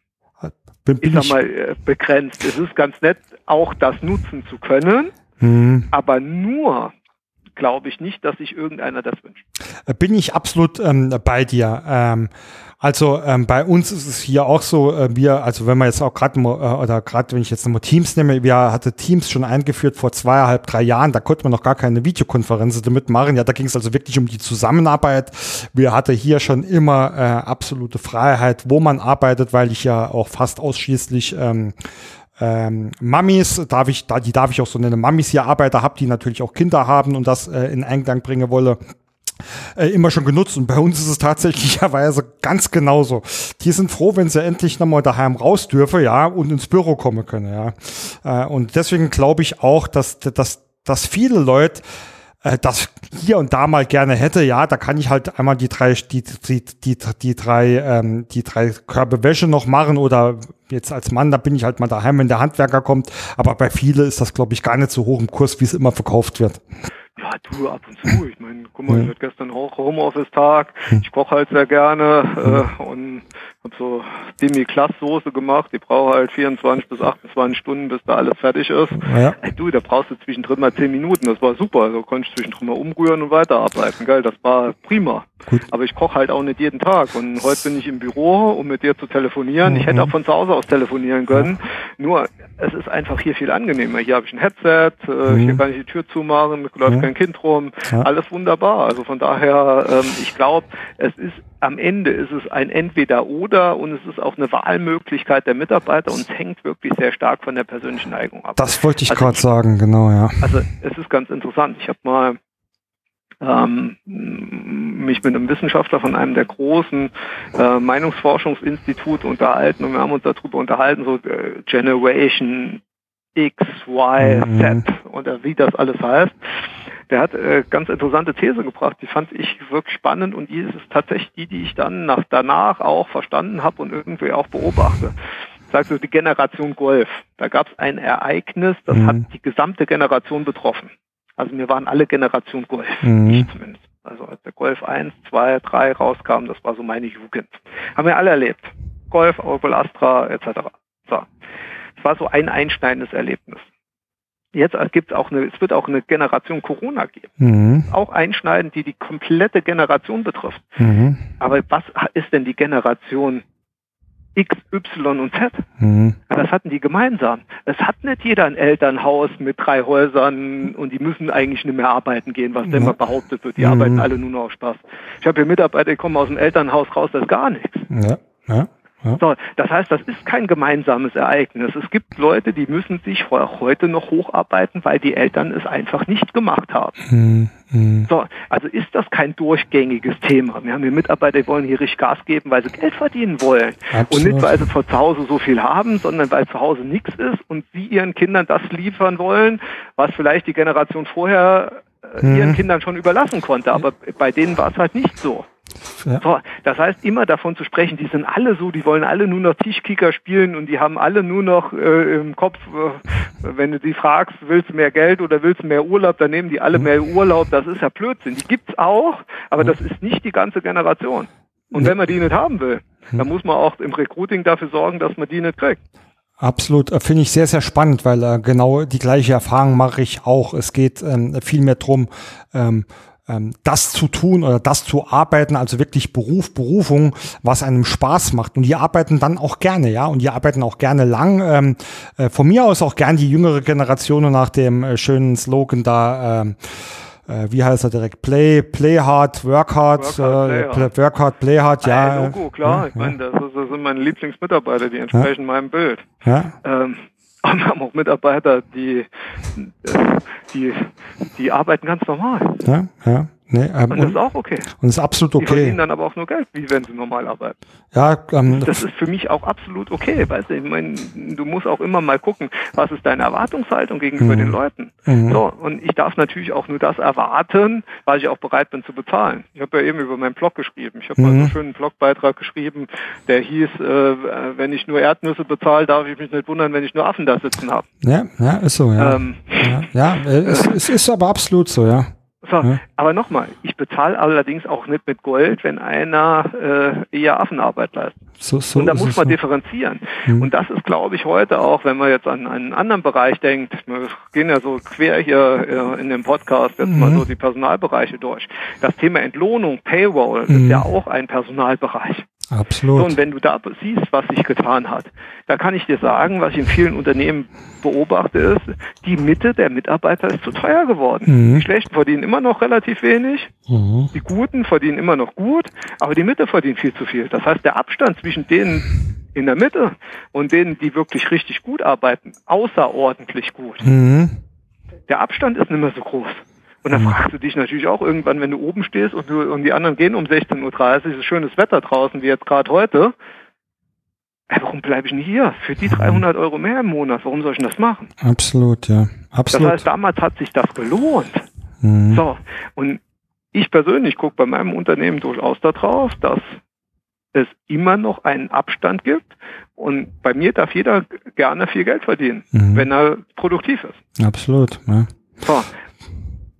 bin, bin ich sag mal, äh, begrenzt. Es ist ganz nett, auch das nutzen zu können, mhm. aber nur glaube ich nicht, dass sich irgendeiner das wünscht. Bin ich absolut ähm, bei dir. Ähm, Also ähm, bei uns ist es hier auch so, äh, wir, also wenn man jetzt auch gerade äh, oder gerade wenn ich jetzt nochmal Teams nehme, wir hatte Teams schon eingeführt vor zweieinhalb, drei Jahren, da konnte man noch gar keine Videokonferenzen damit machen. Ja, da ging es also wirklich um die Zusammenarbeit. Wir hatte hier schon immer äh, absolute Freiheit, wo man arbeitet, weil ich ja auch fast ausschließlich ähm, ähm, Mamis, darf ich, da, die darf ich auch so nennen, Mamis hier arbeite, habe, die natürlich auch Kinder haben und das äh, in Einklang bringen wolle äh, immer schon genutzt und bei uns ist es tatsächlicherweise *laughs* ganz genauso. Die sind froh, wenn sie endlich nochmal daheim raus dürfe, ja, und ins Büro kommen können, ja. Äh, und deswegen glaube ich auch, dass, dass, dass viele Leute äh, das hier und da mal gerne hätte, ja, da kann ich halt einmal die drei, die, die, die, die drei, ähm, die drei Körbe Wäsche noch machen oder jetzt als Mann, da bin ich halt mal daheim, wenn der Handwerker kommt. Aber bei vielen ist das, glaube ich, gar nicht so hoch im Kurs, wie es immer verkauft wird. Ja, du ab und zu. Ich meine, guck mal, ich hatte gestern auch Homeoffice-Tag. Hm. Ich koche halt sehr gerne äh, und habe so Demi-Class-Soße gemacht. Die braucht halt 24 bis 28 Stunden, bis da alles fertig ist. Ja. Ey, du, da brauchst du zwischendrin mal 10 Minuten. Das war super. Also konnte ich zwischendrin mal umrühren und weiterarbeiten. Geil, das war prima. Gut. Aber ich koche halt auch nicht jeden Tag. Und heute bin ich im Büro, um mit dir zu telefonieren. Mhm. Ich hätte mhm. auch von zu Hause aus telefonieren können. Ja. Nur, es ist einfach hier viel angenehmer. Hier habe ich ein Headset, äh, mhm. hier kann ich die Tür zumachen, läuft ja. kein Kind rum. Alles wunderbar. Also von daher, ähm, ich glaube, es ist am Ende ist es ein Entweder-Oder und es ist auch eine Wahlmöglichkeit der Mitarbeiter und es hängt wirklich sehr stark von der persönlichen Neigung ab. Das wollte ich also gerade sagen, genau, ja. Also es ist ganz interessant. Ich habe mal ähm, mich mit einem Wissenschaftler von einem der großen äh, Meinungsforschungsinstitute unterhalten und wir haben uns darüber unterhalten, so äh, Generation X, Y, mhm. Z oder wie das alles heißt der hat äh, ganz interessante These gebracht, die fand ich wirklich spannend und die ist tatsächlich die, die ich dann nach, danach auch verstanden habe und irgendwie auch beobachte. Sagst du, die Generation Golf. Da gab es ein Ereignis, das mhm. hat die gesamte Generation betroffen. Also wir waren alle Generation Golf, mhm. ich zumindest. Also als der Golf 1, 2, 3 rauskam, das war so meine Jugend. Haben wir alle erlebt. Golf, Opel Astra etc. So. Es war so ein einschneidendes Erlebnis. Jetzt gibt auch eine, es wird auch eine Generation Corona geben. Mhm. Auch einschneidend, die die komplette Generation betrifft. Mhm. Aber was ist denn die Generation X, Y und Z? Mhm. Das hatten die gemeinsam. Es hat nicht jeder ein Elternhaus mit drei Häusern und die müssen eigentlich nicht mehr arbeiten gehen, was ja. immer behauptet wird. Die mhm. arbeiten alle nur noch auf Spaß. Ich habe hier Mitarbeiter, die kommen aus dem Elternhaus raus, das ist gar nichts. Ja. Ja. Ja. So, das heißt, das ist kein gemeinsames Ereignis. Es gibt Leute, die müssen sich heute noch hocharbeiten, weil die Eltern es einfach nicht gemacht haben. Mhm. Mhm. So, also ist das kein durchgängiges Thema. Wir haben hier Mitarbeiter, die wollen hier richtig Gas geben, weil sie Geld verdienen wollen. Absolut. Und nicht, weil sie von zu Hause so viel haben, sondern weil zu Hause nichts ist und sie ihren Kindern das liefern wollen, was vielleicht die Generation vorher mhm. ihren Kindern schon überlassen konnte. Aber bei denen war es halt nicht so. Ja. So, das heißt, immer davon zu sprechen, die sind alle so, die wollen alle nur noch Tischkicker spielen und die haben alle nur noch äh, im Kopf, äh, wenn du die fragst, willst du mehr Geld oder willst du mehr Urlaub, dann nehmen die alle mhm. mehr Urlaub. Das ist ja Blödsinn. Die gibt's auch, aber das ist nicht die ganze Generation. Und wenn man die nicht haben will, dann muss man auch im Recruiting dafür sorgen, dass man die nicht kriegt. Absolut, äh, finde ich sehr, sehr spannend, weil äh, genau die gleiche Erfahrung mache ich auch. Es geht ähm, viel mehr drum, ähm, das zu tun oder das zu arbeiten, also wirklich Beruf, Berufung, was einem Spaß macht. Und die arbeiten dann auch gerne, ja, und die arbeiten auch gerne lang. Ähm, äh, von mir aus auch gern die jüngere Generation nach dem äh, schönen Slogan da, ähm, äh, wie heißt er direkt? Play, play hard, work hard, work hard, äh, play, hard. Work hard, play hard ja. ja Logo, klar. Ja, ich meine, das, das, sind meine Lieblingsmitarbeiter, die entsprechen ja. meinem Bild. Ja. Ähm, und wir haben auch Mitarbeiter, die, die, die arbeiten ganz normal. Ja, ja. Nee, ähm, und das ist auch okay. Und ist absolut okay. Die verdienen dann aber auch nur Geld, wie wenn sie normal arbeiten. Ja, ähm, das ist für mich auch absolut okay. Weißt du, ich meine, du musst auch immer mal gucken, was ist deine Erwartungshaltung gegenüber mhm. den Leuten. Mhm. So, und ich darf natürlich auch nur das erwarten, was ich auch bereit bin zu bezahlen. Ich habe ja eben über meinen Blog geschrieben. Ich habe mhm. mal einen schönen Blogbeitrag geschrieben, der hieß, äh, wenn ich nur Erdnüsse bezahle, darf ich mich nicht wundern, wenn ich nur Affen da sitzen habe. Ja, ja, ist so, ja. Ähm, ja, ja es, es ist aber absolut so, ja. So, ja. aber nochmal, ich bezahle allerdings auch nicht mit Gold, wenn einer äh, eher Affenarbeit leistet. So, so und da muss man so. differenzieren. Mhm. Und das ist, glaube ich, heute auch, wenn man jetzt an einen anderen Bereich denkt, wir gehen ja so quer hier äh, in dem Podcast jetzt mhm. mal so die Personalbereiche durch. Das Thema Entlohnung, Payroll, mhm. ist ja auch ein Personalbereich. Absolut. So, und wenn du da siehst, was sich getan hat, da kann ich dir sagen, was ich in vielen Unternehmen beobachte, ist, die Mitte der Mitarbeiter ist zu teuer geworden. Mhm. Die Schlechten verdienen immer noch relativ wenig, mhm. die Guten verdienen immer noch gut, aber die Mitte verdient viel zu viel. Das heißt, der Abstand zwischen denen in der Mitte und denen, die wirklich richtig gut arbeiten, außerordentlich gut. Mhm. Der Abstand ist nicht mehr so groß. Und dann mhm. fragst du dich natürlich auch irgendwann, wenn du oben stehst und, du, und die anderen gehen um 16.30 Uhr, ist schönes Wetter draußen, wie jetzt gerade heute. Ey, warum bleibe ich nicht hier? Für die 300 Euro mehr im Monat, warum soll ich denn das machen? Absolut, ja. Absolut. Das heißt, damals hat sich das gelohnt. Mhm. So, und ich persönlich gucke bei meinem Unternehmen durchaus darauf, dass es immer noch einen Abstand gibt. Und bei mir darf jeder gerne viel Geld verdienen, mhm. wenn er produktiv ist. Absolut, ja. So,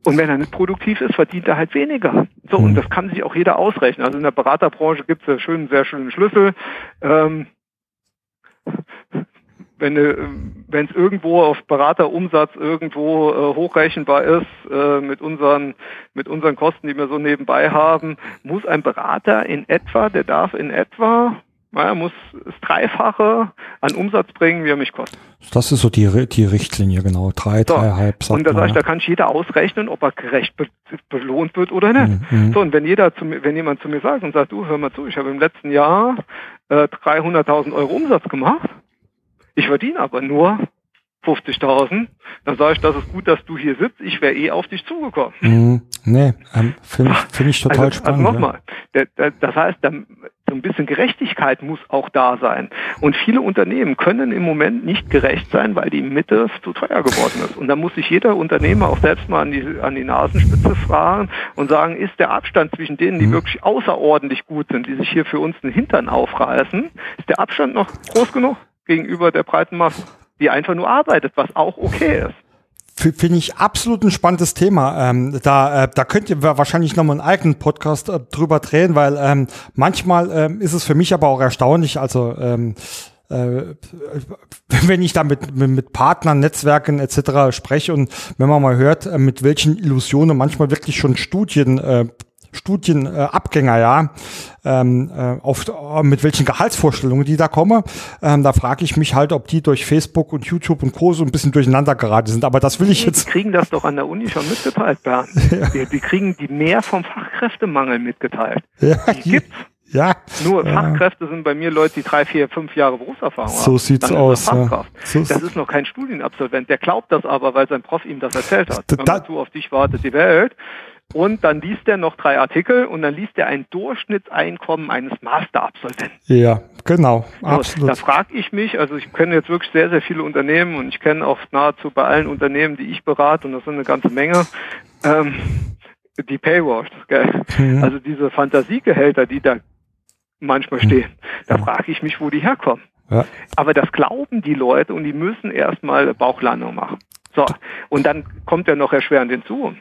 und wenn er nicht produktiv ist, verdient er halt weniger. So, mhm. und das kann sich auch jeder ausrechnen. Also in der Beraterbranche gibt es ja schön, sehr schönen Schlüssel. Ähm, wenn es irgendwo auf Beraterumsatz irgendwo äh, hochrechenbar ist äh, mit unseren mit unseren Kosten, die wir so nebenbei haben, muss ein Berater in etwa, der darf in etwa er muss das Dreifache an Umsatz bringen, wie er mich kostet. Das ist so die, die Richtlinie, genau. Drei, so. dreieinhalb. Und da sage ich, da kann jeder ausrechnen, ob er gerecht be belohnt wird oder nicht. Mhm. So, und wenn jeder zu mir, wenn jemand zu mir sagt und sagt, du, hör mal zu, ich habe im letzten Jahr äh, 300.000 Euro Umsatz gemacht, ich verdiene aber nur 50.000, dann sage ich, das ist gut, dass du hier sitzt, ich wäre eh auf dich zugekommen. Mhm. Nee, ähm, finde ich, *laughs* find ich total also, also spannend. Also nochmal, ja. das heißt, so ein bisschen Gerechtigkeit muss auch da sein. Und viele Unternehmen können im Moment nicht gerecht sein, weil die Mitte zu teuer geworden ist. Und da muss sich jeder Unternehmer auch selbst mal an die, an die Nasenspitze fragen und sagen, ist der Abstand zwischen denen, die mhm. wirklich außerordentlich gut sind, die sich hier für uns den Hintern aufreißen, ist der Abstand noch groß genug gegenüber der breiten Masse, die einfach nur arbeitet, was auch okay ist? Finde ich absolut ein spannendes Thema. Ähm, da, äh, da könnt ihr wahrscheinlich nochmal einen eigenen Podcast äh, drüber drehen, weil ähm, manchmal ähm, ist es für mich aber auch erstaunlich, also ähm, äh, *laughs* wenn ich da mit, mit Partnern, Netzwerken etc. spreche und wenn man mal hört, äh, mit welchen Illusionen manchmal wirklich schon Studien äh, Studienabgänger, ja, ähm, äh, auf, äh, mit welchen Gehaltsvorstellungen die da kommen. Ähm, da frage ich mich halt, ob die durch Facebook und YouTube und Co. so ein bisschen durcheinander geraten sind. Aber das will ich jetzt. Die kriegen das doch an der Uni schon mitgeteilt, Bernd. *laughs* Ja. Die, die, kriegen die mehr vom Fachkräftemangel mitgeteilt. Ja, die gibt's. Ja. Nur. Fachkräfte sind bei mir Leute, die drei, vier, fünf Jahre Berufserfahrung haben. So sieht's aus. Ja. So das ist noch kein Studienabsolvent. Der glaubt das aber, weil sein Prof ihm das erzählt hat. Da, Wenn man zu auf dich wartet die Welt, und dann liest er noch drei Artikel und dann liest er ein Durchschnittseinkommen eines Masterabsolventen. Ja, genau, absolut. da frage ich mich, also ich kenne jetzt wirklich sehr, sehr viele Unternehmen und ich kenne auch nahezu bei allen Unternehmen, die ich berate, und das sind eine ganze Menge, ähm, die Paywashed, gell? Mhm. also diese Fantasiegehälter, die da manchmal mhm. stehen, da frage ich mich, wo die herkommen. Ja. Aber das glauben die Leute und die müssen erstmal Bauchlandung machen. So, und dann kommt ja noch erschwerend hinzu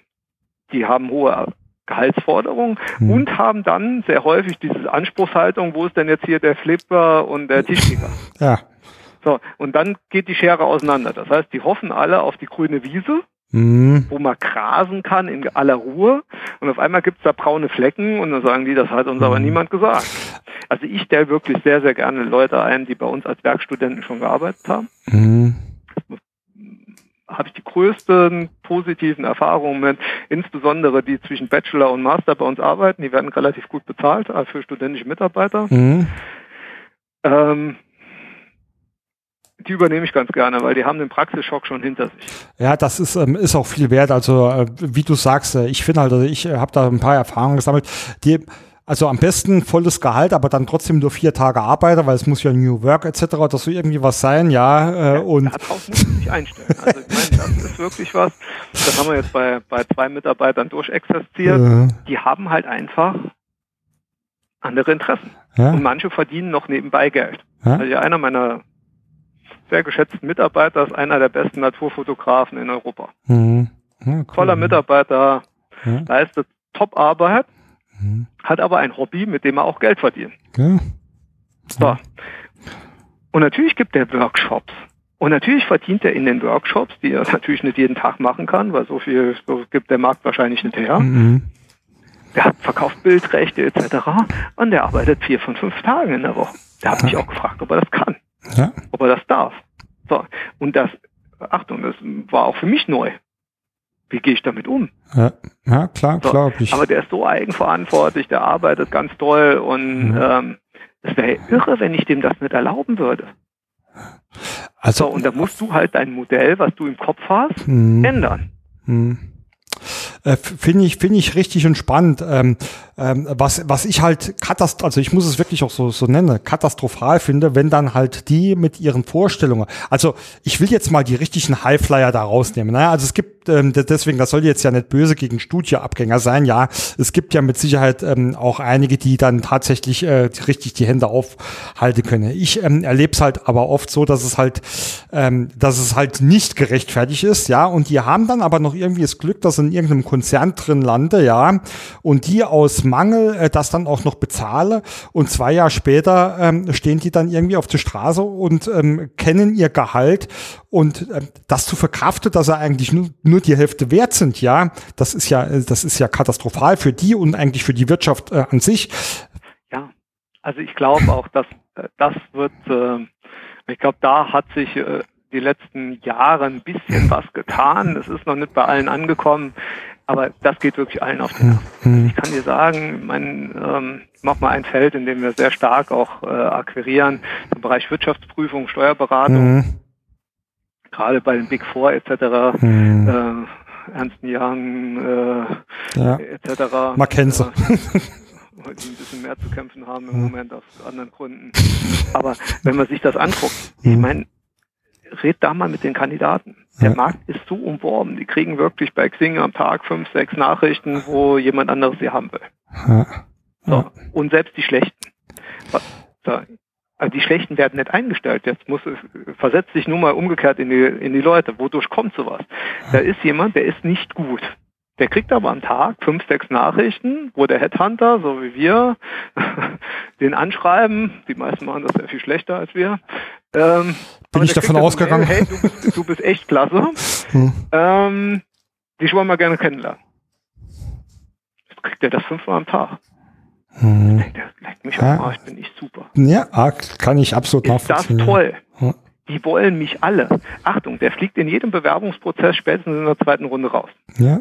die haben hohe Gehaltsforderungen hm. und haben dann sehr häufig diese Anspruchshaltung, wo ist denn jetzt hier der Flipper und der Tischkicker? *laughs* Ja. So, und dann geht die Schere auseinander. Das heißt, die hoffen alle auf die grüne Wiese, hm. wo man grasen kann in aller Ruhe. Und auf einmal gibt es da braune Flecken und dann sagen die, das hat uns hm. aber niemand gesagt. Also ich stelle wirklich sehr, sehr gerne Leute ein, die bei uns als Werkstudenten schon gearbeitet haben. Hm habe ich die größten positiven Erfahrungen mit, insbesondere die zwischen Bachelor und Master bei uns arbeiten. Die werden relativ gut bezahlt äh, für studentische Mitarbeiter. Mhm. Ähm, die übernehme ich ganz gerne, weil die haben den Praxisschock schon hinter sich. Ja, das ist, ähm, ist auch viel wert. Also, äh, wie du sagst, äh, ich finde halt, also ich äh, habe da ein paar Erfahrungen gesammelt, die also am besten volles Gehalt, aber dann trotzdem nur vier Tage Arbeiter, weil es muss ja New Work etc. Das soll irgendwie was sein, ja. Äh, und Darauf muss man sich einstellen. Also ich meine, das ist wirklich was. Das haben wir jetzt bei, bei zwei Mitarbeitern durchexerziert. Ja. Die haben halt einfach andere Interessen. Ja. Und manche verdienen noch nebenbei Geld. Ja. Also einer meiner sehr geschätzten Mitarbeiter ist einer der besten Naturfotografen in Europa. Mhm. Ja, cool. Toller Mitarbeiter, leistet Top-Arbeit Mhm. Hat aber ein Hobby, mit dem er auch Geld verdient. Ja. So. Und natürlich gibt er Workshops. Und natürlich verdient er in den Workshops, die er *laughs* natürlich nicht jeden Tag machen kann, weil so viel so gibt der Markt wahrscheinlich nicht her. Mhm. der hat verkauft Bildrechte etc. und der arbeitet vier von fünf Tagen in der Woche. Der hat mich auch gefragt, ob er das kann, ja. ob er das darf. So, und das, Achtung, das war auch für mich neu. Wie gehe ich damit um? Ja, ja klar, so, klar. Aber der ist so eigenverantwortlich, der arbeitet ganz toll und mhm. ähm, das wäre irre, wenn ich dem das nicht erlauben würde. Also, so, und da musst du halt dein Modell, was du im Kopf hast, mhm. ändern. Mhm. Äh, Finde ich, finde ich richtig und spannend. Ähm, ähm, was, was ich halt katast also ich muss es wirklich auch so, so nennen, katastrophal finde, wenn dann halt die mit ihren Vorstellungen, also ich will jetzt mal die richtigen Highflyer da rausnehmen. Ne? Also es gibt, ähm, deswegen, das soll jetzt ja nicht böse gegen Studieabgänger sein, ja, es gibt ja mit Sicherheit ähm, auch einige, die dann tatsächlich äh, richtig die Hände aufhalten können. Ich ähm, erlebe es halt aber oft so, dass es halt, ähm, dass es halt nicht gerechtfertigt ist, ja, und die haben dann aber noch irgendwie das Glück, dass in irgendeinem Konzern drin lande, ja, und die aus Mangel äh, das dann auch noch bezahle. Und zwei Jahre später ähm, stehen die dann irgendwie auf der Straße und ähm, kennen ihr Gehalt. Und ähm, das zu verkraften, dass er eigentlich nur, nur die Hälfte wert sind, ja, das ist ja, das ist ja katastrophal für die und eigentlich für die Wirtschaft äh, an sich. Ja, also ich glaube auch, dass äh, das wird, äh, ich glaube, da hat sich äh, die letzten Jahre ein bisschen was getan. Es ist noch nicht bei allen angekommen. Aber das geht wirklich allen auf den Nerven. Ich kann dir sagen, mein, ähm, mach mal ein Feld, in dem wir sehr stark auch äh, akquirieren, im Bereich Wirtschaftsprüfung, Steuerberatung, mhm. Gerade bei den Big Four etc. Mhm. Äh, Ernst Young äh, ja. etc. McKenzie. Äh, die ein bisschen mehr zu kämpfen haben im Moment aus anderen Gründen. Aber wenn man sich das anguckt, ich mhm. meine, red da mal mit den Kandidaten. Der ja. Markt ist so umworben. Die kriegen wirklich bei Xing am Tag fünf, sechs Nachrichten, wo jemand anderes sie haben will. Ja. So. Und selbst die Schlechten. Also die Schlechten werden nicht eingestellt. Jetzt muss versetzt sich nur mal umgekehrt in die, in die Leute. Wodurch kommt sowas? Da ist jemand, der ist nicht gut. Der kriegt aber am Tag fünf, sechs Nachrichten, wo der Headhunter, so wie wir, *laughs* den anschreiben. Die meisten machen das sehr viel schlechter als wir. Ähm, Bin ich davon ausgegangen? Mail, hey, du bist, du bist, echt klasse. Hm. Ähm, dich wollen wir gerne kennenlernen. Jetzt kriegt er das fünfmal am Tag. Hm. Ich der leckt mich ja. am Arsch, bin ich super. Ja, ah, kann ich absolut Ist nachvollziehen. Das toll. Die wollen mich alle. Achtung, der fliegt in jedem Bewerbungsprozess spätestens in der zweiten Runde raus. Ja,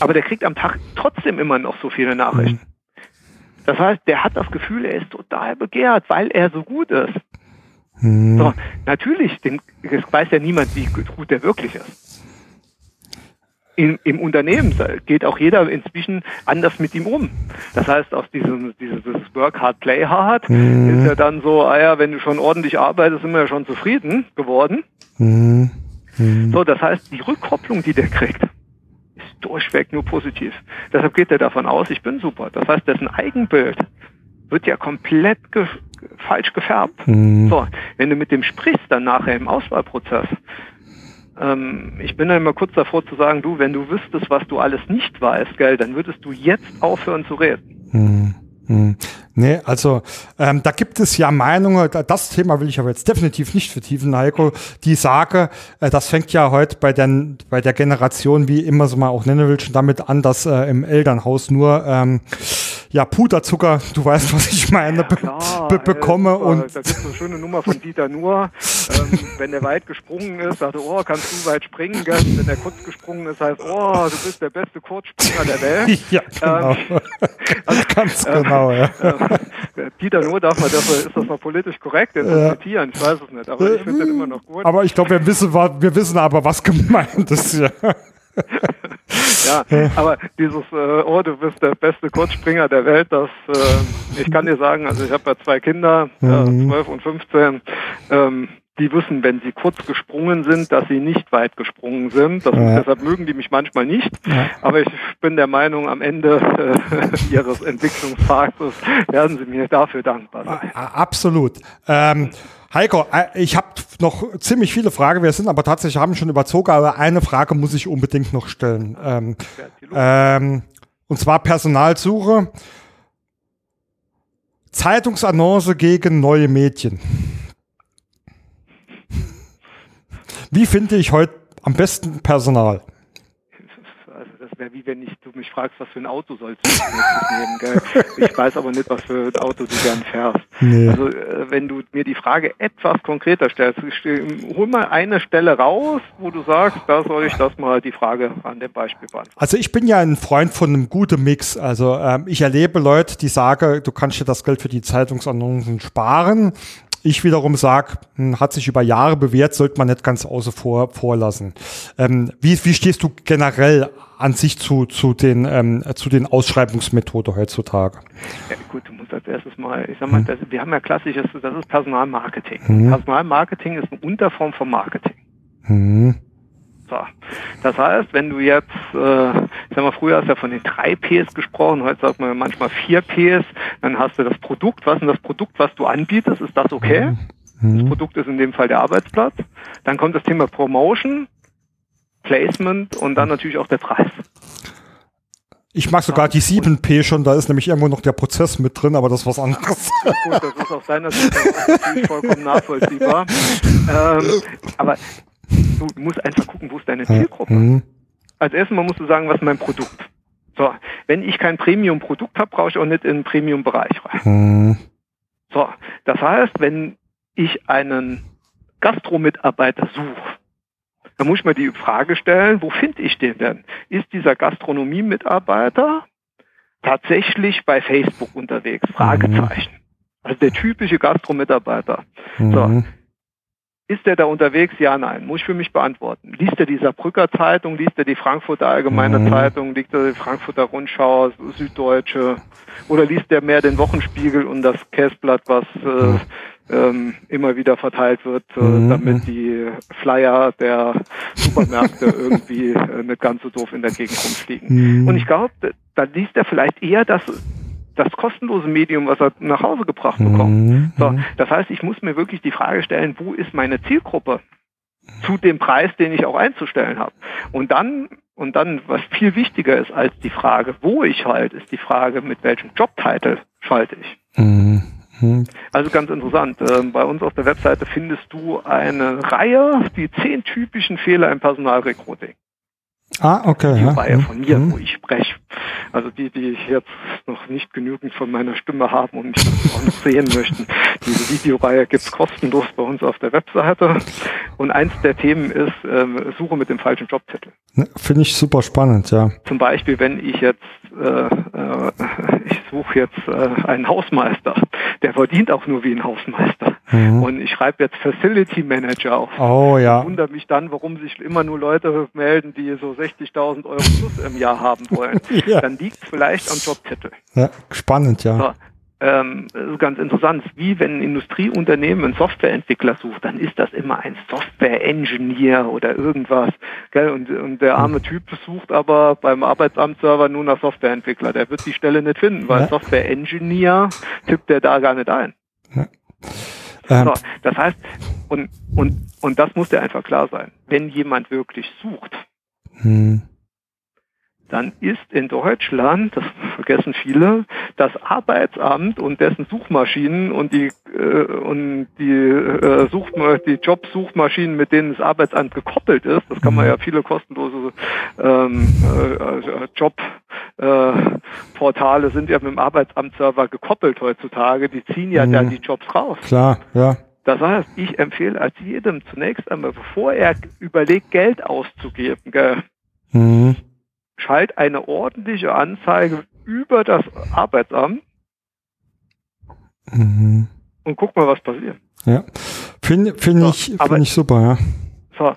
aber der kriegt am Tag trotzdem immer noch so viele Nachrichten. Mhm. Das heißt, der hat das Gefühl, er ist total begehrt, weil er so gut ist. Mhm. So, natürlich, den, das weiß ja niemand, wie gut der wirklich ist. In, Im Unternehmen geht auch jeder inzwischen anders mit ihm um. Das heißt, aus diesem dieses Work hard, play hard mhm. ist er dann so, ah ja, wenn du schon ordentlich arbeitest, sind wir ja schon zufrieden geworden. Mhm. mhm. So, das heißt, die Rückkopplung, die der kriegt, durchweg nur positiv. Deshalb geht er davon aus, ich bin super. Das heißt, dessen Eigenbild wird ja komplett ge falsch gefärbt. Mhm. So, wenn du mit dem sprichst dann nachher im Auswahlprozess, ähm, ich bin dann immer kurz davor zu sagen, du, wenn du wüsstest, was du alles nicht weißt, gell, dann würdest du jetzt aufhören zu reden. Mhm. Hm. Nee, also ähm, da gibt es ja Meinungen, das Thema will ich aber jetzt definitiv nicht vertiefen, Heiko, die sage, äh, das fängt ja heute bei, den, bei der Generation, wie immer so mal auch nennen will, schon damit an, dass äh, im Elternhaus nur ähm, ja, Puderzucker, du weißt, was ich meine, ja, klar, be bekomme. Ey, und da gibt es eine schöne Nummer von Dieter Nuhr. ähm, wenn der weit gesprungen ist, sagt er, oh, kannst du weit springen? Gell? Wenn der kurz gesprungen ist, heißt, oh, du bist der beste Kurzspringer der Welt. *laughs* ja, genau. Ähm, also, *laughs* Ganz äh, genau, ja. Äh, Dieter Nuhr darf man dafür, ist das noch politisch korrekt, jetzt ja. zitieren, ich weiß es nicht, aber ich finde den immer noch gut. Aber ich glaube, wir wissen, wir wissen aber, was gemeint ist, ja. Ja, aber dieses, äh, oh, du bist der beste Kurzspringer der Welt, das, äh, ich kann dir sagen, also ich habe ja zwei Kinder, mhm. äh, 12 und 15, ähm, die wissen, wenn sie kurz gesprungen sind, dass sie nicht weit gesprungen sind. Das, ja. Deshalb mögen die mich manchmal nicht. Ja. Aber ich bin der Meinung, am Ende äh, *laughs* ihres Entwicklungsphases werden sie mir dafür dankbar sein. Absolut. Ähm, Heiko, äh, ich habe noch ziemlich viele Fragen. Wir sind aber tatsächlich haben schon überzogen, aber eine Frage muss ich unbedingt noch stellen. Ähm, ähm, und zwar Personalsuche. Zeitungsannonce gegen neue Mädchen. Wie finde ich heute am besten Personal? Wie wenn ich, du mich fragst, was für ein Auto sollst du nehmen, gell? Ich weiß aber nicht, was für ein Auto du gern fährst. Nee. Also äh, wenn du mir die Frage etwas konkreter stellst, hol mal eine Stelle raus, wo du sagst, da soll ich das mal die Frage an dem Beispiel beantworten. Also ich bin ja ein Freund von einem guten Mix. Also ähm, ich erlebe Leute, die sagen, du kannst dir das Geld für die Zeitungsannoncen sparen. Ich wiederum sage, hm, hat sich über Jahre bewährt, sollte man nicht ganz außen vor vorlassen. Ähm, wie, wie stehst du generell an sich zu, zu, den, ähm, zu den Ausschreibungsmethoden heutzutage? Ja, gut, du musst als erstes mal, ich sag mal, hm. das, wir haben ja klassisches, das ist Personalmarketing. Hm. Personalmarketing ist eine Unterform von Marketing. Hm. So. Das heißt, wenn du jetzt, äh, ich sag mal, früher hast du ja von den drei Ps gesprochen, heute sagt man manchmal vier Ps, dann hast du das Produkt, was ist das Produkt, was du anbietest, ist das okay? Mhm. Das Produkt ist in dem Fall der Arbeitsplatz. Dann kommt das Thema Promotion, Placement und dann natürlich auch der Preis. Ich mag sogar die 7P schon, da ist nämlich irgendwo noch der Prozess mit drin, aber das ist was anderes. Gut, das ist aus deiner Sicht vollkommen nachvollziehbar. *laughs* Ähm, aber Du musst einfach gucken, wo ist deine Zielgruppe. Mhm. Als erstes musst du sagen, was ist mein Produkt. So, wenn ich kein Premium-Produkt habe, brauche ich auch nicht in den Premium-Bereich rein. Mhm. So, das heißt, wenn ich einen Gastromitarbeiter suche, dann muss ich mir die Frage stellen, wo finde ich den denn? Ist dieser Gastronomie-Mitarbeiter tatsächlich bei Facebook unterwegs? Fragezeichen. Mhm. Also der typische Gastromitarbeiter. Mhm. So, ist er da unterwegs? Ja, nein. Muss ich für mich beantworten. Liest er die Saarbrücker Zeitung? Liest er die Frankfurter Allgemeine mhm. Zeitung? Liest er die Frankfurter Rundschau, Süddeutsche? Oder liest er mehr den Wochenspiegel und das Käsblatt, was äh, ähm, immer wieder verteilt wird, äh, mhm. damit die Flyer der Supermärkte *laughs* irgendwie äh, nicht ganz so doof in der Gegend rumfliegen. Mhm. Und ich glaube, da liest er vielleicht eher das das kostenlose Medium, was er nach Hause gebracht bekommt. Mhm. So, mhm. das heißt, ich muss mir wirklich die Frage stellen, wo ist meine Zielgruppe zu dem Preis, den ich auch einzustellen habe. Und dann und dann, was viel wichtiger ist als die Frage, wo ich halte, ist die Frage, mit welchem Jobtitel schalte ich. Mhm. Also ganz interessant. Ähm, bei uns auf der Webseite findest du eine Reihe, die zehn typischen Fehler im Personalrecruiting. Ah, okay. Die ja. Reihe von mir, mhm. wo ich spreche. Also die, die jetzt noch nicht genügend von meiner Stimme haben und mich auch noch *laughs* sehen möchten. Diese Videoreihe gibt's kostenlos bei uns auf der Webseite. Und eins der Themen ist ähm, Suche mit dem falschen Jobtitel. Ne, Finde ich super spannend, ja. Zum Beispiel, wenn ich jetzt, äh, äh, ich suche jetzt äh, einen Hausmeister, der verdient auch nur wie ein Hausmeister. Mhm. Und ich schreibe jetzt Facility Manager auf. Oh ja. Ich wundere mich dann, warum sich immer nur Leute melden, die so 60.000 Euro plus im Jahr haben wollen. *laughs* ja. Dann liegt es vielleicht am Jobtitel. Ja, spannend, ja. So ähm, das ist ganz interessant, wie wenn ein Industrieunternehmen einen Softwareentwickler sucht, dann ist das immer ein Software-Engineer oder irgendwas. Gell? Und, und der arme Typ sucht aber beim Arbeitsamtsserver nur nach Softwareentwickler. Der wird die Stelle nicht finden, weil ja. Software-Engineer tippt der da gar nicht ein. Ja. Ähm. So, das heißt, und, und, und das muss dir einfach klar sein. Wenn jemand wirklich sucht, hm dann ist in Deutschland, das vergessen viele, das Arbeitsamt und dessen Suchmaschinen und die äh, und die äh, Such die Jobsuchmaschinen, mit denen das Arbeitsamt gekoppelt ist, das kann man mhm. ja viele kostenlose ähm, äh, Jobportale äh, sind ja mit dem Arbeitsamtserver gekoppelt heutzutage, die ziehen ja mhm. dann die Jobs raus. Klar, ja. Das heißt, ich empfehle als jedem zunächst einmal, bevor er überlegt, Geld auszugeben, gell, mhm schalt eine ordentliche Anzeige über das Arbeitsamt mhm. und guck mal, was passiert. Ja, finde find so, ich, find ich super, ja. So,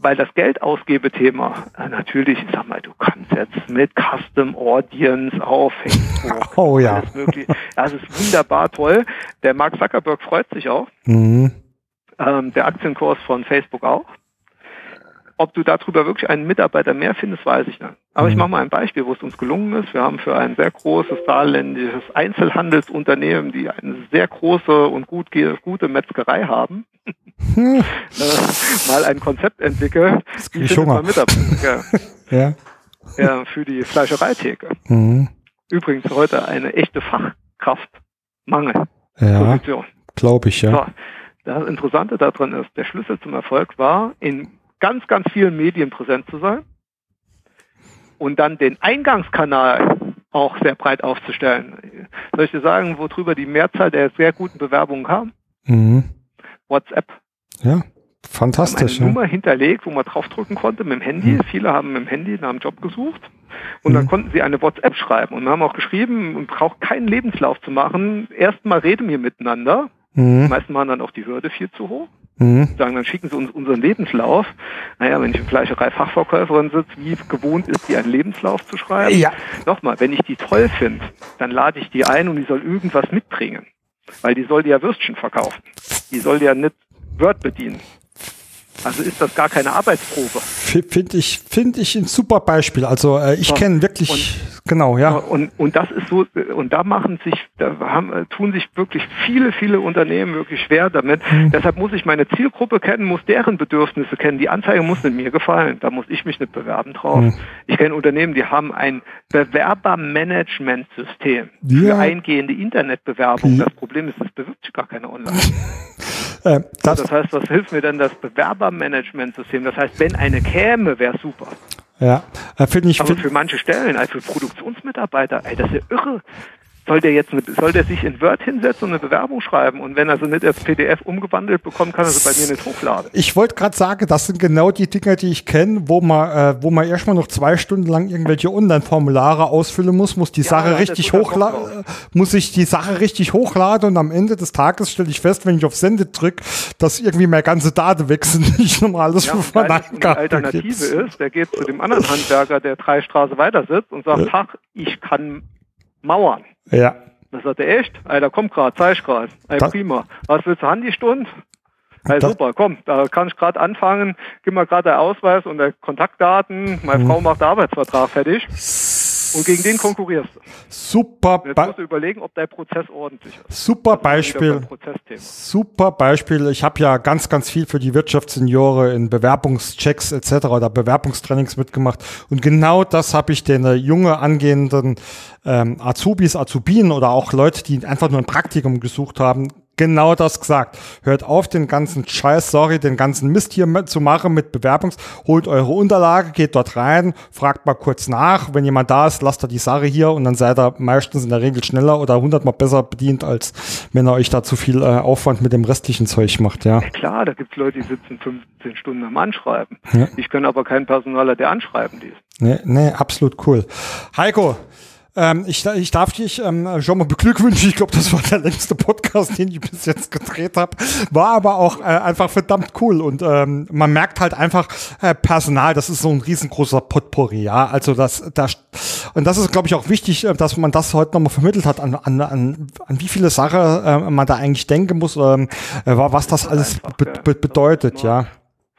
weil das Geldausgebethema, äh, natürlich, ich sag mal, du kannst jetzt mit Custom Audience auf Facebook, *laughs* oh ja, alles mögliche. Das ist wunderbar toll. Der Mark Zuckerberg freut sich auch. Mhm. Ähm, der Aktienkurs von Facebook auch. Ob du darüber wirklich einen Mitarbeiter mehr findest, weiß ich nicht. Aber mhm. ich mache mal ein Beispiel, wo es uns gelungen ist. Wir haben für ein sehr großes saarländisches Einzelhandelsunternehmen, die eine sehr große und gut, gute Metzgerei haben, hm. *laughs* äh, mal ein Konzept entwickelt, wie findet man Mitarbeiter *laughs* ja. ja. für die Fleischereitheke. Mhm. Übrigens heute eine echte Fachkraftmangel. Ja, glaube ich, ja. So, das Interessante daran ist, der Schlüssel zum Erfolg war, in ganz, ganz vielen Medien präsent zu sein. und dann den Eingangskanal auch sehr breit aufzustellen. Soll ich dir sagen, worüber die Mehrzahl der sehr guten Bewerbungen kam? Mhm. WhatsApp. Ja, fantastisch. Eine ja. Nummer hinterlegt, wo man draufdrücken konnte mit dem Handy. Mhm. Viele haben mit dem Handy nach einem Job gesucht. Und mhm. dann konnten sie eine WhatsApp schreiben. Und wir haben auch geschrieben, man braucht keinen Lebenslauf zu machen. Erstmal reden wir miteinander. Mhm. Die meisten waren dann auch die Hürde viel zu hoch. Mhm. Sagen, dann schicken sie uns unseren Lebenslauf. Naja, wenn ich in Fleischerei Fachverkäuferin sitze, wie gewohnt ist, die einen Lebenslauf zu schreiben. Ja. Nochmal, wenn ich die toll finde, dann lade ich die ein und die soll irgendwas mitbringen. Weil die soll ja Würstchen verkaufen. Die soll ja nicht Word bedienen. Also ist das gar keine Arbeitsprobe. Finde ich, finde ich ein super Beispiel. Also äh, ich kenne wirklich, und, genau, ja. Und, und das ist so, und da machen sich, da haben, tun sich wirklich viele, viele Unternehmen wirklich schwer damit. Mhm. Deshalb muss ich meine Zielgruppe kennen, muss deren Bedürfnisse kennen. Die Anzeige muss nicht mir gefallen. Da muss ich mich nicht bewerben drauf. Mhm. Ich kenne Unternehmen, die haben ein Bewerbermanagementsystem ja. für eingehende Internetbewerbung. Ja. Das Problem ist, es bewirbt sich gar keine online. *laughs* Äh, das, das, heißt, was hilft mir denn das Bewerbermanagementsystem? Das heißt, wenn eine käme, wäre super. Ja, äh, finde ich. Aber find für manche Stellen, also für Produktionsmitarbeiter, ey, das ist ja irre soll der jetzt, eine, soll der sich in Word hinsetzen und eine Bewerbung schreiben und wenn er sie nicht als PDF umgewandelt bekommt, kann er sie bei mir nicht hochladen. Ich wollte gerade sagen, das sind genau die Dinge, die ich kenne, wo man, äh, wo man erstmal noch zwei Stunden lang irgendwelche Online-Formulare ausfüllen muss, muss die ja, Sache richtig hochladen, muss ich die Sache richtig hochladen und am Ende des Tages stelle ich fest, wenn ich auf Sende drücke, dass irgendwie meine ganze Daten weg *laughs* sind, nicht nochmal alles ja, von Die Alternative gibt's. ist, der geht zu dem anderen Handwerker, der drei Straße weiter sitzt und sagt, ach, ich kann mauern. Ja. Da sagt er, echt? Alter, komm grad, zeig ich grad. Ey, prima. Was willst du, Handystund? Hey, super, komm, da kann ich gerade anfangen. Gib mal gerade der Ausweis und der Kontaktdaten. Meine mhm. Frau macht den Arbeitsvertrag fertig. Und gegen den konkurrierst du. Super. Jetzt musst du überlegen, ob dein Prozess ordentlich ist. Super Beispiel. Super Beispiel. Ich habe ja ganz, ganz viel für die Wirtschaftsseniore in Bewerbungschecks etc. oder Bewerbungstrainings mitgemacht. Und genau das habe ich den äh, junge angehenden ähm, Azubis, Azubinen oder auch Leute, die einfach nur ein Praktikum gesucht haben, genau das gesagt. Hört auf, den ganzen Scheiß, sorry, den ganzen Mist hier zu machen mit Bewerbungs. Holt eure Unterlage, geht dort rein, fragt mal kurz nach. Wenn jemand da ist, lasst er die Sache hier und dann seid ihr meistens in der Regel schneller oder hundertmal besser bedient, als wenn ihr euch da zu viel äh, Aufwand mit dem restlichen Zeug macht, ja. klar, da gibt's Leute, die sitzen 15 Stunden am Anschreiben. Ja. Ich kann aber keinen Personaler, der Anschreiben liest. Nee, nee, absolut cool. Heiko, ähm, ich, ich darf dich ähm, schon mal beglückwünschen. Ich glaube, das war der längste Podcast, den ich bis jetzt gedreht habe. War aber auch äh, einfach verdammt cool. Und ähm, man merkt halt einfach, äh, Personal, das ist so ein riesengroßer Potpourri, ja. Also das, das und das ist, glaube ich, auch wichtig, äh, dass man das heute nochmal vermittelt hat, an, an, an, an wie viele Sachen äh, man da eigentlich denken muss, ähm, äh, was das alles be be bedeutet, ja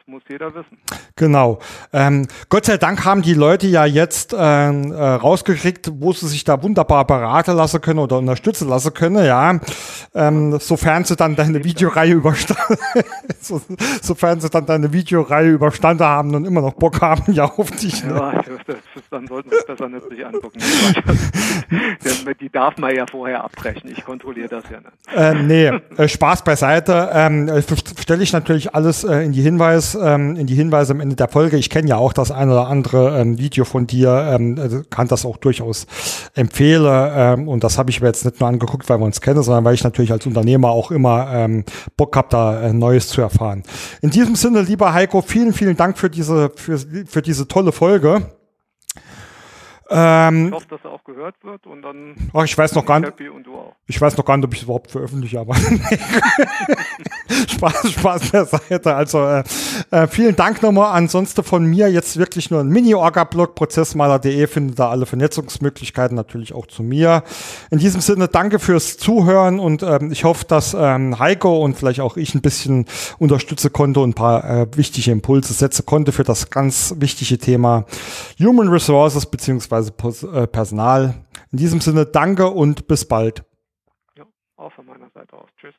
muss jeder wissen. Genau. Ähm, Gott sei Dank haben die Leute ja jetzt ähm, äh, rausgekriegt, wo sie sich da wunderbar beraten lassen können oder unterstützen lassen können, ja. Ähm, sofern sie dann deine Videoreihe überstanden, *laughs* *laughs* so, sofern sie dann deine Videoreihe überstanden haben und immer noch Bock haben, ja, auf dich. Ne? Ja, das, das, dann sollten sie es besser nicht angucken. *laughs* die darf man ja vorher abbrechen. Ich kontrolliere das ja nicht. Äh, nee, äh, Spaß beiseite. Ähm, äh, Stelle ich natürlich alles äh, in die Hinweis ähm, in die Hinweise am Ende der Folge. Ich kenne ja auch das ein oder andere ähm, Video von dir, ähm, also kann das auch durchaus empfehlen. Ähm, und das habe ich mir jetzt nicht nur angeguckt, weil wir uns kennen, sondern weil ich natürlich als Unternehmer auch immer ähm, Bock habe, da äh, Neues zu erfahren. In diesem Sinne, lieber Heiko, vielen, vielen Dank für diese, für, für diese tolle Folge. Ähm, ich hoffe, dass er auch gehört wird und dann. Ach, ich weiß noch gar nicht. Ich weiß noch gar nicht, ob ich es überhaupt veröffentliche, aber *laughs* Spaß, Spaß beiseite. Also äh, äh, vielen Dank nochmal. Ansonsten von mir jetzt wirklich nur ein Mini-Orga-Blog, prozessmaler.de findet da alle Vernetzungsmöglichkeiten natürlich auch zu mir. In diesem Sinne danke fürs Zuhören und ähm, ich hoffe, dass ähm, Heiko und vielleicht auch ich ein bisschen unterstützen konnte und ein paar äh, wichtige Impulse setzen konnte für das ganz wichtige Thema Human Resources beziehungsweise beziehungsweise äh, Personal. In diesem Sinne danke und bis bald. Ja, auch von meiner Seite aus. Tschüss.